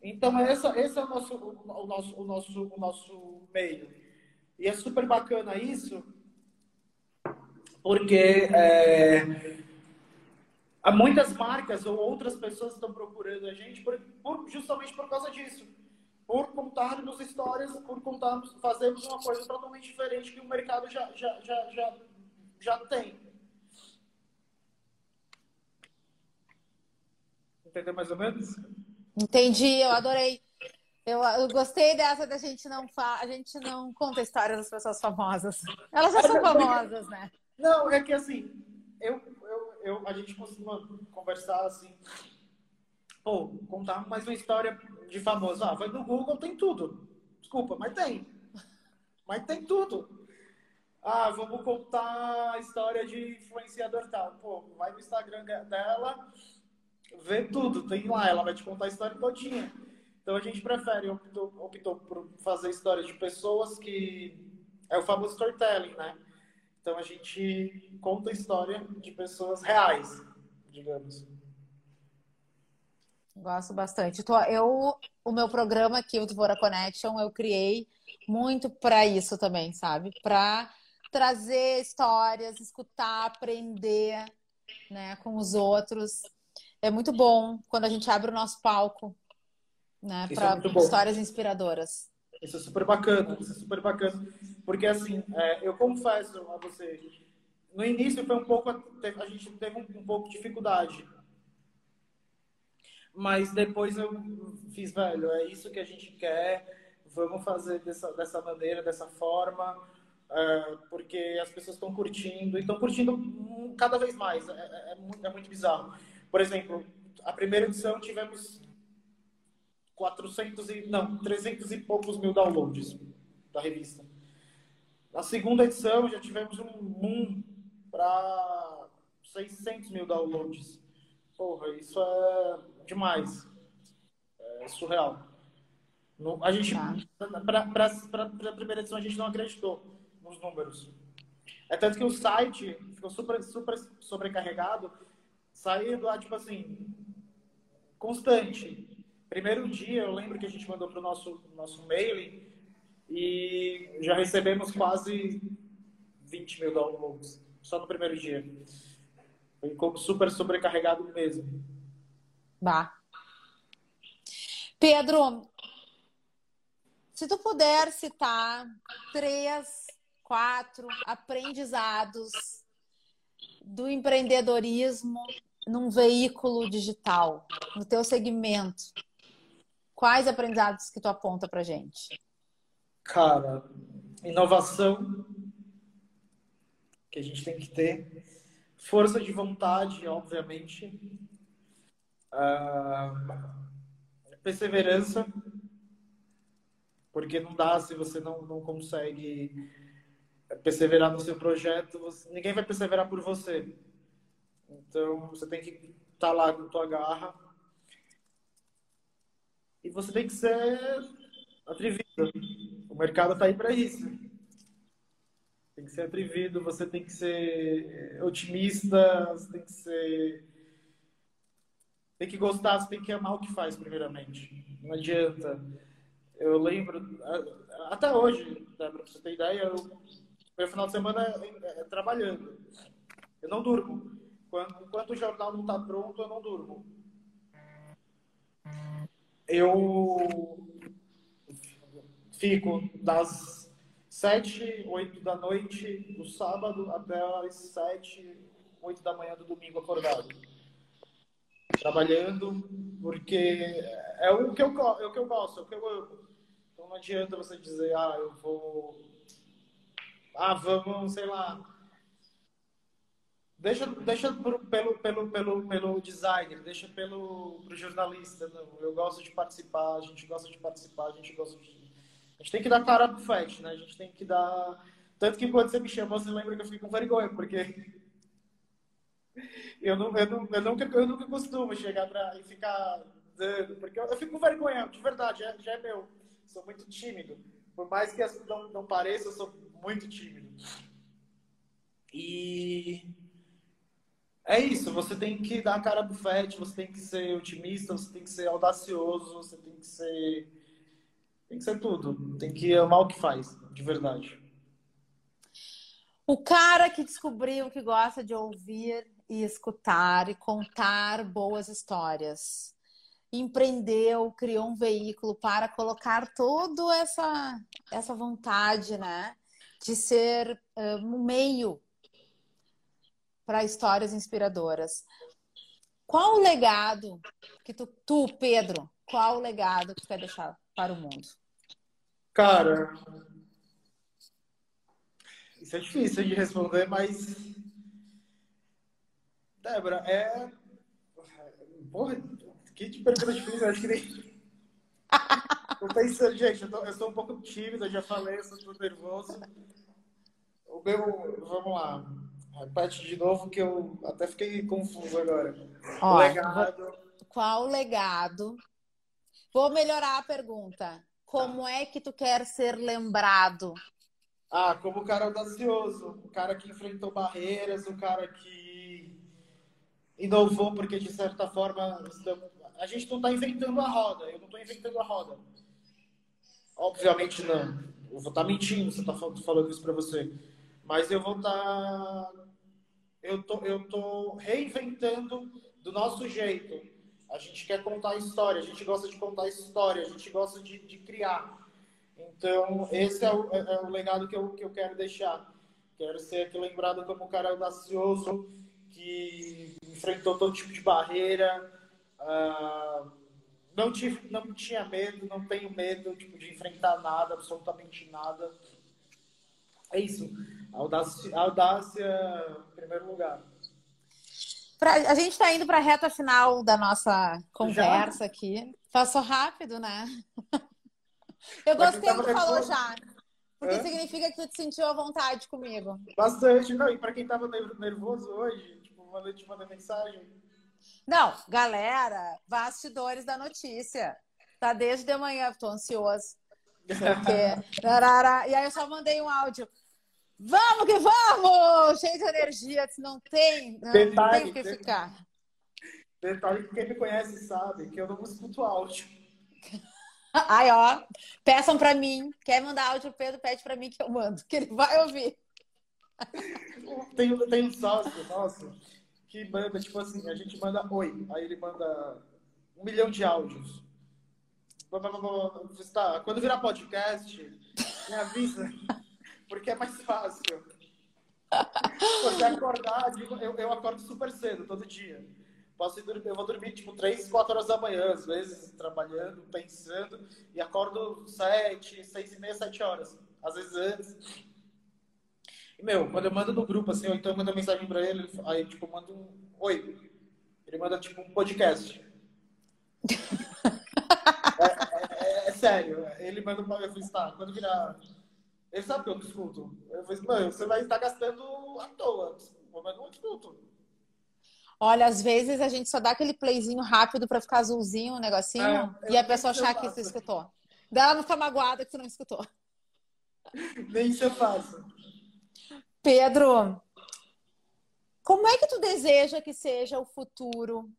Então essa, esse é o nosso, o, o, nosso, o nosso, o nosso meio. E é super bacana isso, porque é, há muitas marcas ou outras pessoas estão procurando a gente por, por, justamente por causa disso. Por contarmos histórias, por contarmos, fazermos uma coisa totalmente diferente que o mercado já, já, já, já, já tem. Entendeu mais ou menos? Entendi, eu adorei. Eu, eu, gostei dessa da gente não fa... a gente não conta histórias das pessoas famosas. Elas já são famosas, né? Não, é que assim, eu, eu, a gente costuma conversar assim, pô, contar mais uma história de famoso. Ah, vai no Google, tem tudo. Desculpa, mas tem. Mas tem tudo. Ah, vamos contar a história de influenciador tal. Pô, vai no Instagram dela, vê tudo, tem lá, ela vai te contar a história todinha. Então a gente prefere, optou, optou por fazer histórias de pessoas que. É o famoso storytelling, né? Então a gente conta a história de pessoas reais, digamos. Gosto bastante. Eu, o meu programa aqui, o Devora Connection, eu criei muito para isso também, sabe? Para trazer histórias, escutar, aprender, né, com os outros. É muito bom quando a gente abre o nosso palco, né, para é histórias inspiradoras. Isso é super bacana, isso é super bacana. Porque, assim, é, eu confesso a você, no início foi um pouco, a gente teve um, um pouco de dificuldade. Mas depois eu fiz, velho, é isso que a gente quer, vamos fazer dessa, dessa maneira, dessa forma, uh, porque as pessoas estão curtindo, e estão curtindo cada vez mais. É, é, é, muito, é muito bizarro. Por exemplo, a primeira edição tivemos 400 e, não, 300 e poucos mil downloads da revista. Na segunda edição já tivemos um boom para 600 mil downloads. Porra, isso é demais. É surreal. A gente, tá. para a primeira edição, a gente não acreditou nos números. É tanto que o site ficou super, super sobrecarregado, saindo a, tipo assim, constante. Primeiro dia, eu lembro que a gente mandou para o nosso, nosso mailing e já recebemos quase 20 mil downloads só no primeiro dia. Foi super sobrecarregado mesmo. Bah. Pedro, se tu puder citar três, quatro aprendizados do empreendedorismo num veículo digital, no teu segmento, quais aprendizados que tu aponta pra gente? Cara, inovação que a gente tem que ter, força de vontade, obviamente, uh, perseverança, porque não dá se você não, não consegue perseverar no seu projeto, você, ninguém vai perseverar por você. Então, você tem que estar tá lá com tua garra. E você tem que ser atrevido. O mercado está aí para isso. Tem que ser atrevido, você tem que ser otimista, você tem que ser. Tem que gostar, você tem que amar o que faz, primeiramente. Não adianta. Eu lembro, até hoje, para você ter ideia, eu, meu final de semana é, é, trabalhando. Eu não durmo. Quando, enquanto o jornal não está pronto, eu não durmo. Eu fico das sete, oito da noite do sábado até as sete, oito da manhã do domingo acordado. Trabalhando, porque é o que eu, é o que eu gosto, é o que eu amo. Então não adianta você dizer, ah, eu vou. Ah, vamos, sei lá. Deixa, deixa pelo, pelo, pelo, pelo designer, deixa pelo pro jornalista. Não, eu gosto de participar, a gente gosta de participar, a gente gosta de a gente tem que dar cara pro fat, né? A gente tem que dar. Tanto que quando você me chamou, você lembra que eu fiquei com vergonha, porque. eu, não, eu, não, eu, nunca, eu nunca costumo chegar pra, e ficar dando, porque eu, eu fico com vergonha, de verdade, já, já é meu. Sou muito tímido. Por mais que não, não pareça, eu sou muito tímido. E é isso, você tem que dar a cara pro FET, você tem que ser otimista, você tem que ser audacioso, você tem que ser tem que ser tudo. Tem que amar o que faz, de verdade. O cara que descobriu que gosta de ouvir e escutar e contar boas histórias. Empreendeu, criou um veículo para colocar toda essa, essa vontade, né? De ser um meio para histórias inspiradoras. Qual o legado que tu, tu, Pedro, qual o legado que tu quer deixar para o mundo? Cara, isso é difícil de responder, mas. Débora, é. Porra, que pergunta difícil, acho que nem. Tô pensando, gente, eu, tô, eu sou um pouco tímido, eu já falei, eu sou nervoso. O meu. Vamos lá. Repete de novo que eu até fiquei confuso agora. Ó, legado. Qual legado? Vou melhorar a pergunta. Como é que tu quer ser lembrado? Ah, como o cara audacioso, o cara que enfrentou barreiras, o cara que inovou, porque de certa forma a gente não está inventando a roda, eu não estou inventando a roda. Obviamente não. Eu vou estar tá mentindo se eu estou tá falando isso para você. Mas eu vou estar. Tá... Eu tô, eu tô reinventando do nosso jeito a gente quer contar história, a gente gosta de contar história, a gente gosta de, de criar. Então, esse é o, é, é o legado que eu, que eu quero deixar. Quero ser aqui lembrado como um cara audacioso, que enfrentou todo tipo de barreira, uh, não, tive, não tinha medo, não tenho medo tipo, de enfrentar nada, absolutamente nada. É isso. Audácia, audácia em primeiro lugar. Pra, a gente está indo para a reta final da nossa conversa já? aqui. Passou rápido, né? Eu gostei do que falou já. Porque Hã? significa que tu te sentiu à vontade comigo. Bastante, não. E para quem estava nervoso hoje, tipo, mandei te mandar mensagem. Não, galera, bastidores da notícia. Tá desde de manhã, tô ansioso. e aí eu só mandei um áudio. Vamos que vamos! Cheio de energia, se não tem, não, detalhe, tem o que ficar. Detalhe que quem me conhece sabe que eu não escuto áudio. Ai, ó, peçam para mim. Quer mandar áudio, Pedro, pede para mim que eu mando, que ele vai ouvir. Tem, tem um sócio nosso que manda, tipo assim, a gente manda oi, aí ele manda um milhão de áudios. Tá, quando virar podcast, me avisa, porque é mais fácil. Você acordar, eu, eu acordo super cedo, todo dia. Posso dormir, eu vou dormir tipo 3, 4 horas da manhã, às vezes trabalhando, pensando, e acordo 7, 6 e meia, 7 horas. Às vezes antes. E, meu, quando eu mando no grupo, assim, ou então eu mando mensagem pra ele, aí, tipo, eu mando um oi. Ele manda, tipo, um podcast. é, é, é, sério. Ele manda um eu falei, tá, quando virar... Ele sabe que eu não escuto. Eu falei, mano, você vai estar gastando à toa. Mas não escuto. Olha, às vezes a gente só dá aquele playzinho rápido para ficar azulzinho, um negocinho, é, e a pessoa achar que você escutou. Daí ela não fica magoada que você não escutou. Nem isso eu faço. Pedro, como é que tu deseja que seja o futuro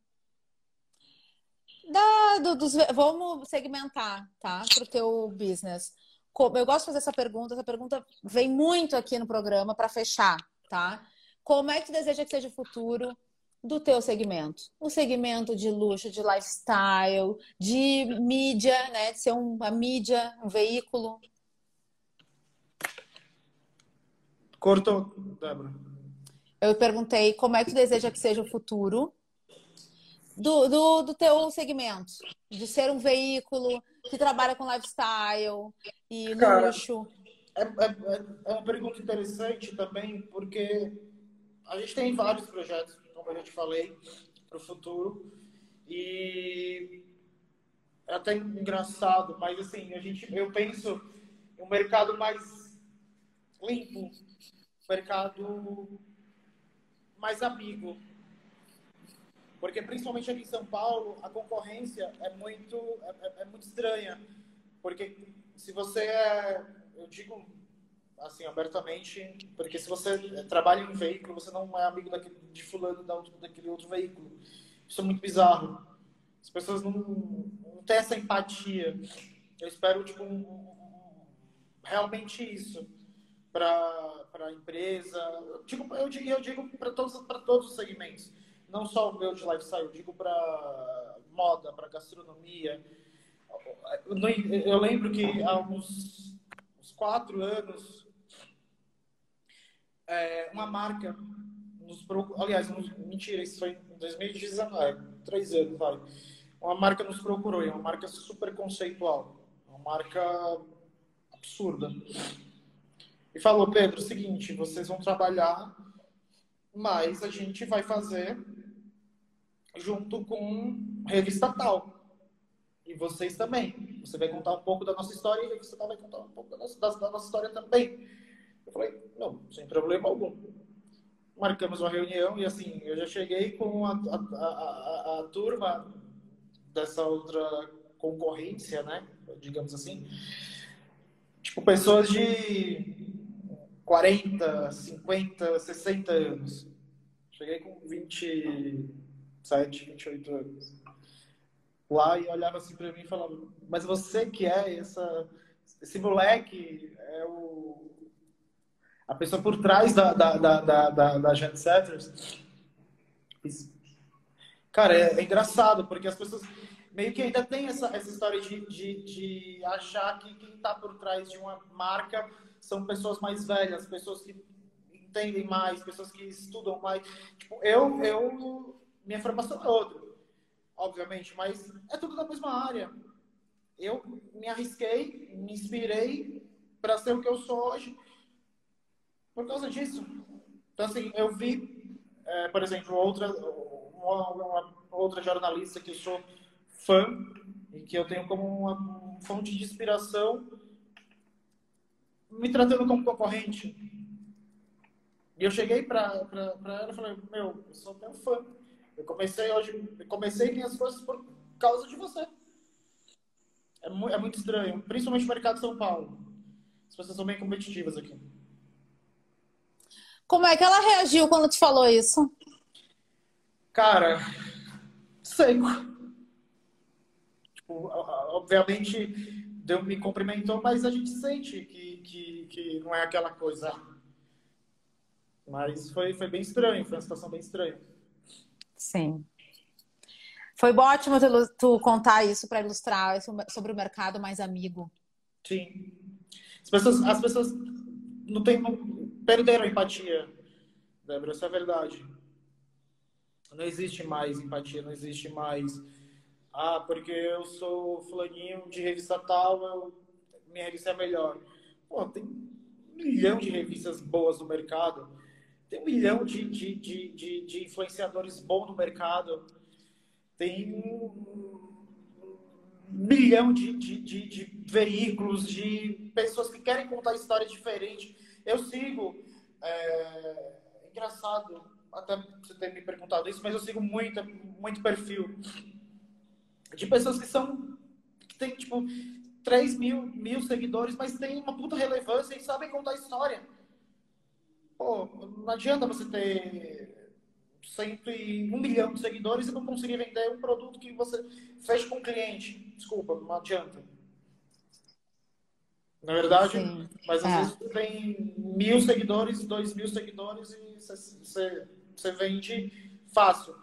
da, do, dos, vamos segmentar, tá? Para o teu business. Eu gosto de fazer essa pergunta. Essa pergunta vem muito aqui no programa para fechar, tá? Como é que deseja que seja o futuro do teu segmento? O segmento de luxo, de lifestyle, de mídia, né? De ser uma mídia, um veículo. Cortou, Débora. Eu perguntei como é que deseja que seja o futuro do, do, do teu segmento, de ser um veículo que trabalha com lifestyle e Cara, luxo. É, é, é uma pergunta interessante também, porque a gente tem vários projetos como eu já te falei, para o futuro. E é até engraçado, mas assim, a gente, eu penso em um mercado mais limpo, um mercado mais amigo. Porque principalmente aqui em São Paulo, a concorrência é muito, é, é, é muito estranha. Porque se você é, eu digo assim, abertamente, porque se você trabalha em um veículo, você não é amigo daquele, de fulano da, daquele outro veículo. Isso é muito bizarro. As pessoas não, não têm essa empatia. Eu espero, tipo, um, um, realmente isso para a empresa. Eu digo, eu digo, para todos, todos os segmentos. Não só o meu de lifestyle, eu digo para moda, para gastronomia. Eu lembro que há uns, uns quatro anos é, uma marca nos procurou. Aliás, nos, mentira, isso foi em 2019, três anos, vai. Uma marca nos procurou, é uma marca super conceitual, uma marca absurda. E falou, Pedro, seguinte, vocês vão trabalhar, mas a gente vai fazer junto com revista tal. E vocês também. Você vai contar um pouco da nossa história e você vai contar um pouco da nossa, da, da nossa história também. Eu falei, não, sem problema algum. Marcamos uma reunião e assim, eu já cheguei com a, a, a, a turma dessa outra concorrência, né? Digamos assim. Tipo, pessoas de 40, 50, 60 anos. Cheguei com 27, 28 anos. Lá e olhava assim para mim e falava: Mas você que é essa, esse moleque é o a pessoa por trás da, da, da, da, da, da Jet Setters. Cara, é, é, engraçado, porque as pessoas meio que ainda tem essa, essa história de, de, de achar que quem está por trás de uma marca são pessoas mais velhas, pessoas que entendem mais, pessoas que estudam mais. Tipo, eu, eu minha formação é outra. obviamente, mas é tudo da mesma área. Eu me arrisquei, me inspirei para ser o que eu sou hoje por causa disso. Então, assim, eu vi, é, por exemplo, outra, uma, uma, outra jornalista que eu sou fã e que eu tenho como uma fonte de inspiração, me tratando como concorrente. E eu cheguei para ela e falei, meu, eu sou teu fã. Eu comecei hoje, eu comecei minhas coisas por causa de você. É, mu é muito estranho, principalmente no mercado de São Paulo. As pessoas são bem competitivas aqui. Como é que ela reagiu quando te falou isso? Cara, seco. Tipo, obviamente, Deus me cumprimentou, mas a gente sente que, que, que não é aquela coisa. Mas foi, foi bem estranho, foi uma situação bem estranha. Sim. Foi ótimo tu, tu contar isso para ilustrar sobre o mercado mais amigo. Sim. As pessoas, as pessoas não, tem, perderam a empatia, Débora, isso é verdade. Não existe mais empatia, não existe mais. Ah, porque eu sou fulaninho de revista tal, eu, minha revista é melhor. Pô, tem um milhão de revistas boas no mercado, tem um milhão de, de, de, de, de influenciadores bons no mercado, tem um milhão de, de, de, de veículos, de pessoas que querem contar histórias diferentes. Eu sigo. É, engraçado até você ter me perguntado isso, mas eu sigo muito, muito perfil de pessoas que são. que tem, tipo, 3 mil, mil seguidores, mas tem uma puta relevância e sabem contar história. Pô, não adianta você ter cento e um milhão de seguidores e não conseguir vender um produto que você fecha com o cliente. Desculpa, não adianta. Na verdade, Sim. mas às é. vezes você tem mil seguidores, dois mil seguidores e você, vende fácil.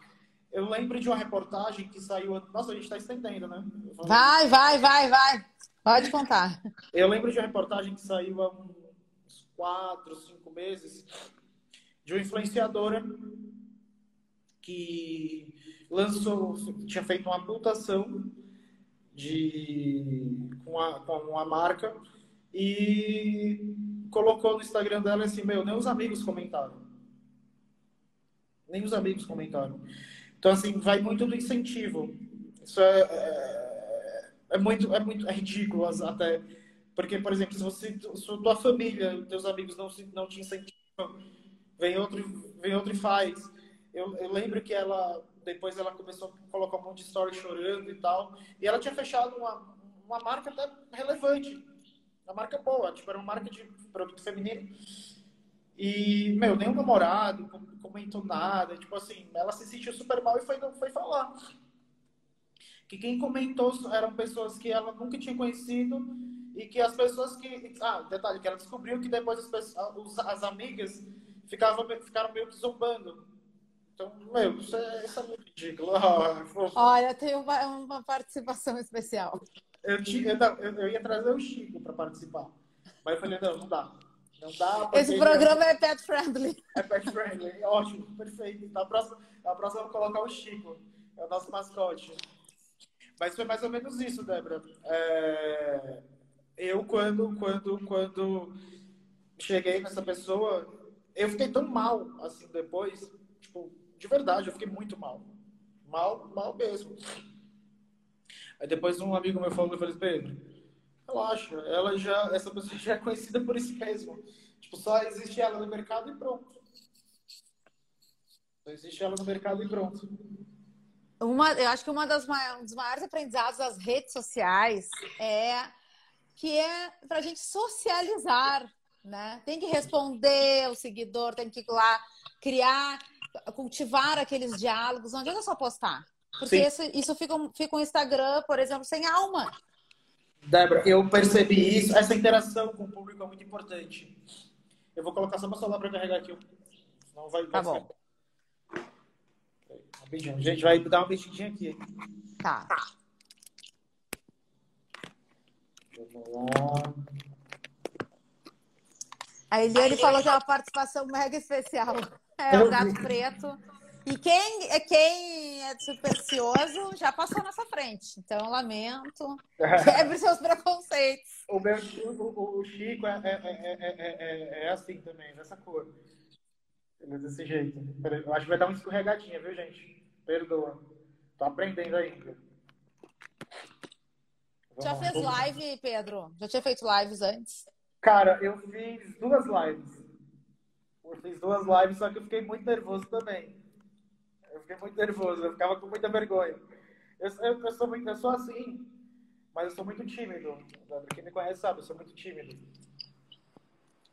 Eu lembro de uma reportagem que saiu. Nossa, a gente está estendendo, né? Vai, vai, vai, vai. Pode contar. Eu lembro de uma reportagem que saiu há uns quatro, cinco meses de uma influenciadora que lançou, tinha feito uma putação de, com, a, com uma marca e colocou no Instagram dela assim, meu, nem os amigos comentaram. Nem os amigos comentaram. Então, assim, vai muito do incentivo. Isso é, é, é muito, é muito é ridículo até. Porque, por exemplo, se você, se tua família, teus amigos não, não te incentivam, vem outro, vem outro e faz. Eu, eu lembro que ela, depois ela começou a colocar um monte de story chorando e tal. E ela tinha fechado uma, uma marca até relevante. Uma marca boa, tipo, era uma marca de produto feminino. E, meu, nenhum namorado comentou nada. Tipo assim, ela se sentiu super mal e foi, foi falar. Que quem comentou eram pessoas que ela nunca tinha conhecido e que as pessoas que. Ah, detalhe, que ela descobriu que depois as, pessoas, as amigas ficavam, ficaram meio que zombando. Então, meu, isso é, isso é muito ridículo. Olha, tem uma, uma participação especial. Eu, eu, eu, eu ia trazer o Chico para participar. Mas eu falei, não, não dá. Não dá. Esse programa é pet friendly. É pet friendly, ótimo, perfeito. Na próxima, na próxima eu vou colocar o Chico, é o nosso mascote. Mas foi mais ou menos isso, Débora. É... Eu, quando, quando, quando cheguei nessa pessoa, eu fiquei tão mal, assim, depois, tipo, de verdade, eu fiquei muito mal. Mal, mal mesmo. Aí depois um amigo meu falou, eu falei, Pedro, Relaxa, ela já, essa pessoa já é conhecida por isso mesmo. Tipo, só existe ela no mercado e pronto. Só existe ela no mercado e pronto. Uma, eu acho que uma das um dos maiores aprendizados das redes sociais é que é para a gente socializar, né? Tem que responder o seguidor, tem que ir lá criar, cultivar aqueles diálogos. Não adianta só postar. Porque isso, isso fica, fica um Instagram, por exemplo, sem alma. Débora, eu percebi isso. Essa interação com o público é muito importante. Eu vou colocar só meu celular para carregar aqui. Senão vai. Tá bom. Rapidinho. A gente vai dar uma mexidinha aqui. Tá. Vamos lá. A Eliane falou que é uma participação mega especial. É o gato preto. E quem, é quem é é supersticioso, já passou na nossa frente. Então, lamento. Quebre seus preconceitos. O, meu, o, o Chico é, é, é, assim também, dessa cor. É desse jeito. Eu acho que vai dar uma escorregadinha, viu, gente? Perdoa. Tô aprendendo ainda. Já fez live, Pedro? Já tinha feito lives antes? Cara, eu fiz duas lives. Eu fiz duas lives, só que eu fiquei muito nervoso também. Eu fiquei muito nervoso, eu ficava com muita vergonha. Eu, eu, eu sou, muito, eu sou assim, mas eu sou muito tímido. Quem me conhece sabe, eu sou muito tímido.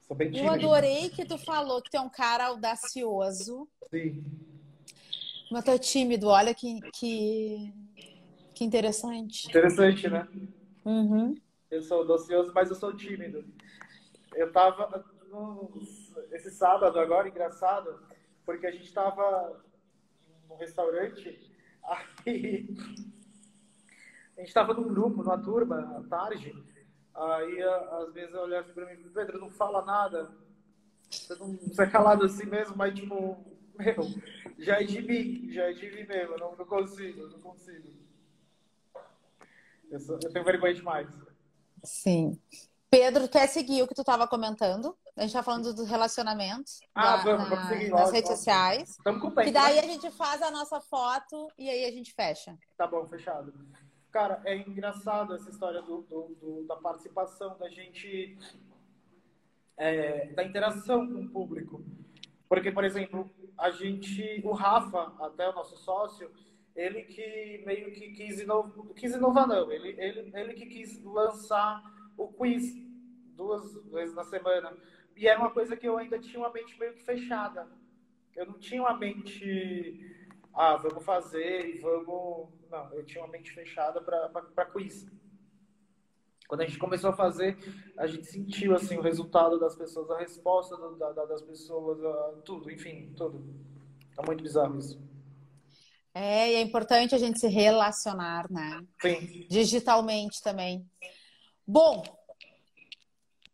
Sou bem tímido. Eu adorei que tu falou que tu é um cara audacioso. Sim. Mas tu é tímido, olha que, que, que interessante. Interessante, né? Uhum. Eu sou audacioso, mas eu sou tímido. Eu tava esse sábado agora, engraçado, porque a gente estava num restaurante, aí a gente estava num grupo, numa turma, à tarde, aí às vezes eu olhava para mim, Pedro, não fala nada, você não você é calado assim mesmo, mas tipo, meu, já é de mim, já é de mim mesmo, não, não consigo, não consigo. Eu, sou, eu tenho vergonha demais. Sim. Pedro, quer seguir o que tu estava comentando? A gente está falando dos relacionamentos ah, da, vamos, vamos seguir, nas redes sociais. Estamos com tempo, que daí né? a gente faz a nossa foto e aí a gente fecha. Tá bom, fechado. Cara, é engraçado essa história do, do, do da participação, da gente. É, da interação com o público. Porque, por exemplo, a gente. O Rafa, até o nosso sócio, ele que meio que quis inovar. Quis inovar, não. Ele, ele, ele que quis lançar o quiz duas vezes na semana. E era uma coisa que eu ainda tinha uma mente meio que fechada. Eu não tinha uma mente, ah, vamos fazer e vamos. Não, eu tinha uma mente fechada para quiz. Quando a gente começou a fazer, a gente sentiu assim o resultado das pessoas, a resposta do, da, das pessoas, tudo, enfim, tudo. É muito bizarro isso. É, e é importante a gente se relacionar, né? Sim. Digitalmente também. Bom,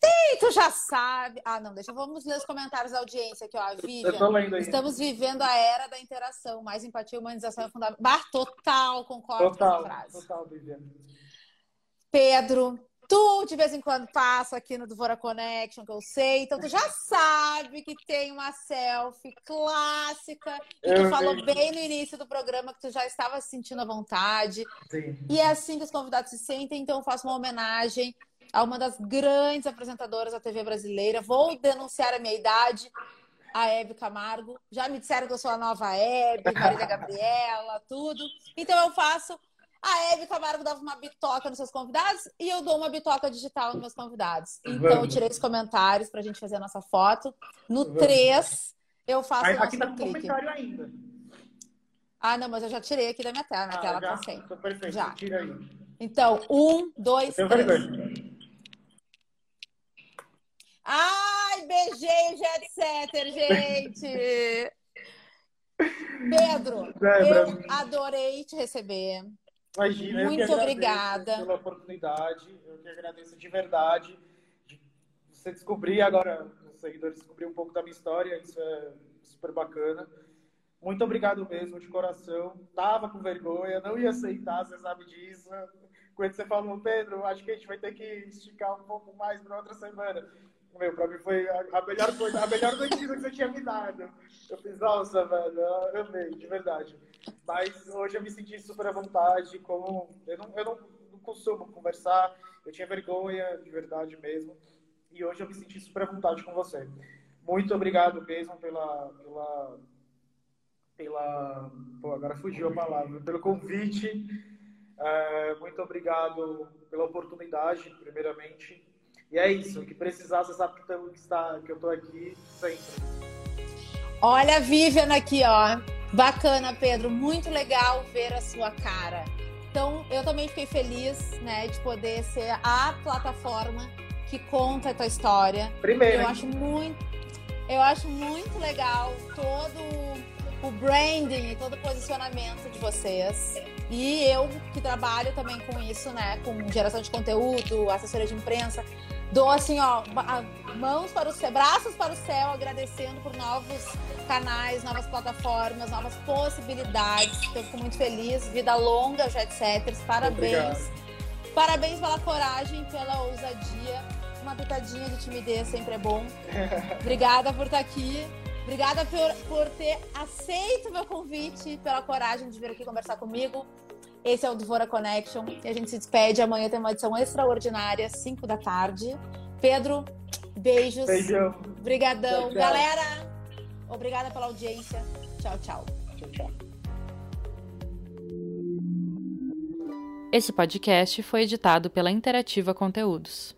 Sim, tu já sabe. Ah, não, deixa vamos ler os comentários da audiência aqui, ó. A Vivian. Eu tô lendo aí. Estamos vivendo a era da interação, mais empatia e humanização é fundamental. Bah, total, concordo total, com essa frase. Total, Vivian. Pedro, tu de vez em quando passa aqui no Dvora Connection, que eu sei, então tu já sabe que tem uma selfie clássica e tu falou bem no início do programa que tu já estava se sentindo à vontade. Sim. E é assim que os convidados se sentem, então eu faço uma homenagem a uma das grandes apresentadoras da TV brasileira. Vou denunciar a minha idade, a Hebe Camargo. Já me disseram que eu sou a nova Hebe, Marília Gabriela, tudo. Então eu faço. A Hebe Camargo dava uma bitoca nos seus convidados e eu dou uma bitoca digital nos meus convidados. Então eu tirei os comentários para a gente fazer a nossa foto. No 3, eu faço Aí, Aqui tá com comentário ainda. Ah, não, mas eu já tirei aqui da minha tela. Minha ah, tela já? tá sem. Então, perfeito. Já. Tira aí. Então, um, dois, três. Ai, beijei o Jet Setter, gente! Pedro, eu adorei te receber. Imagina, Muito obrigada pela oportunidade. Eu que agradeço de verdade. De você descobrir agora, os seguidores descobrir um pouco da minha história, isso é super bacana. Muito obrigado mesmo, de coração. Tava com vergonha, não ia aceitar, você sabe disso. Quando você falou, Pedro, acho que a gente vai ter que esticar um pouco mais para outra semana. Meu, pra mim foi a, melhor coisa, a melhor notícia que você tinha me dado. Eu fiz, nossa, velho, eu amei, de verdade. Mas hoje eu me senti super à vontade, como eu não, eu não, não costumo conversar, eu tinha vergonha, de verdade mesmo. E hoje eu me senti super à vontade com você. Muito obrigado mesmo pela. pela, pela pô, agora fugiu a palavra. Pelo convite. É, muito obrigado pela oportunidade, primeiramente. E é isso, que precisar, você sabe que, está, que eu estou aqui sempre. Olha a Vivian aqui, ó. Bacana, Pedro. Muito legal ver a sua cara. Então, eu também fiquei feliz, né, de poder ser a plataforma que conta a tua história. Primeiro. Eu acho muito, eu acho muito legal todo o branding e todo o posicionamento de vocês. E eu que trabalho também com isso, né? Com geração de conteúdo, assessoria de imprensa, dou assim, ó, mãos para o céu, braços para o céu, agradecendo por novos canais, novas plataformas, novas possibilidades. Então, fico muito feliz. Vida longa, Jet Setters. Parabéns. Obrigado. Parabéns pela coragem, pela ousadia. Uma pitadinha de timidez sempre é bom. Obrigada por estar aqui. Obrigada por, por ter aceito o meu convite, pela coragem de vir aqui conversar comigo. Esse é o Dvora Connection e a gente se despede. Amanhã tem uma edição extraordinária, 5 da tarde. Pedro, beijos. Beijão. Obrigadão. Tchau, tchau. Galera, obrigada pela audiência. Tchau, tchau. Tchau, tchau. Esse podcast foi editado pela Interativa Conteúdos.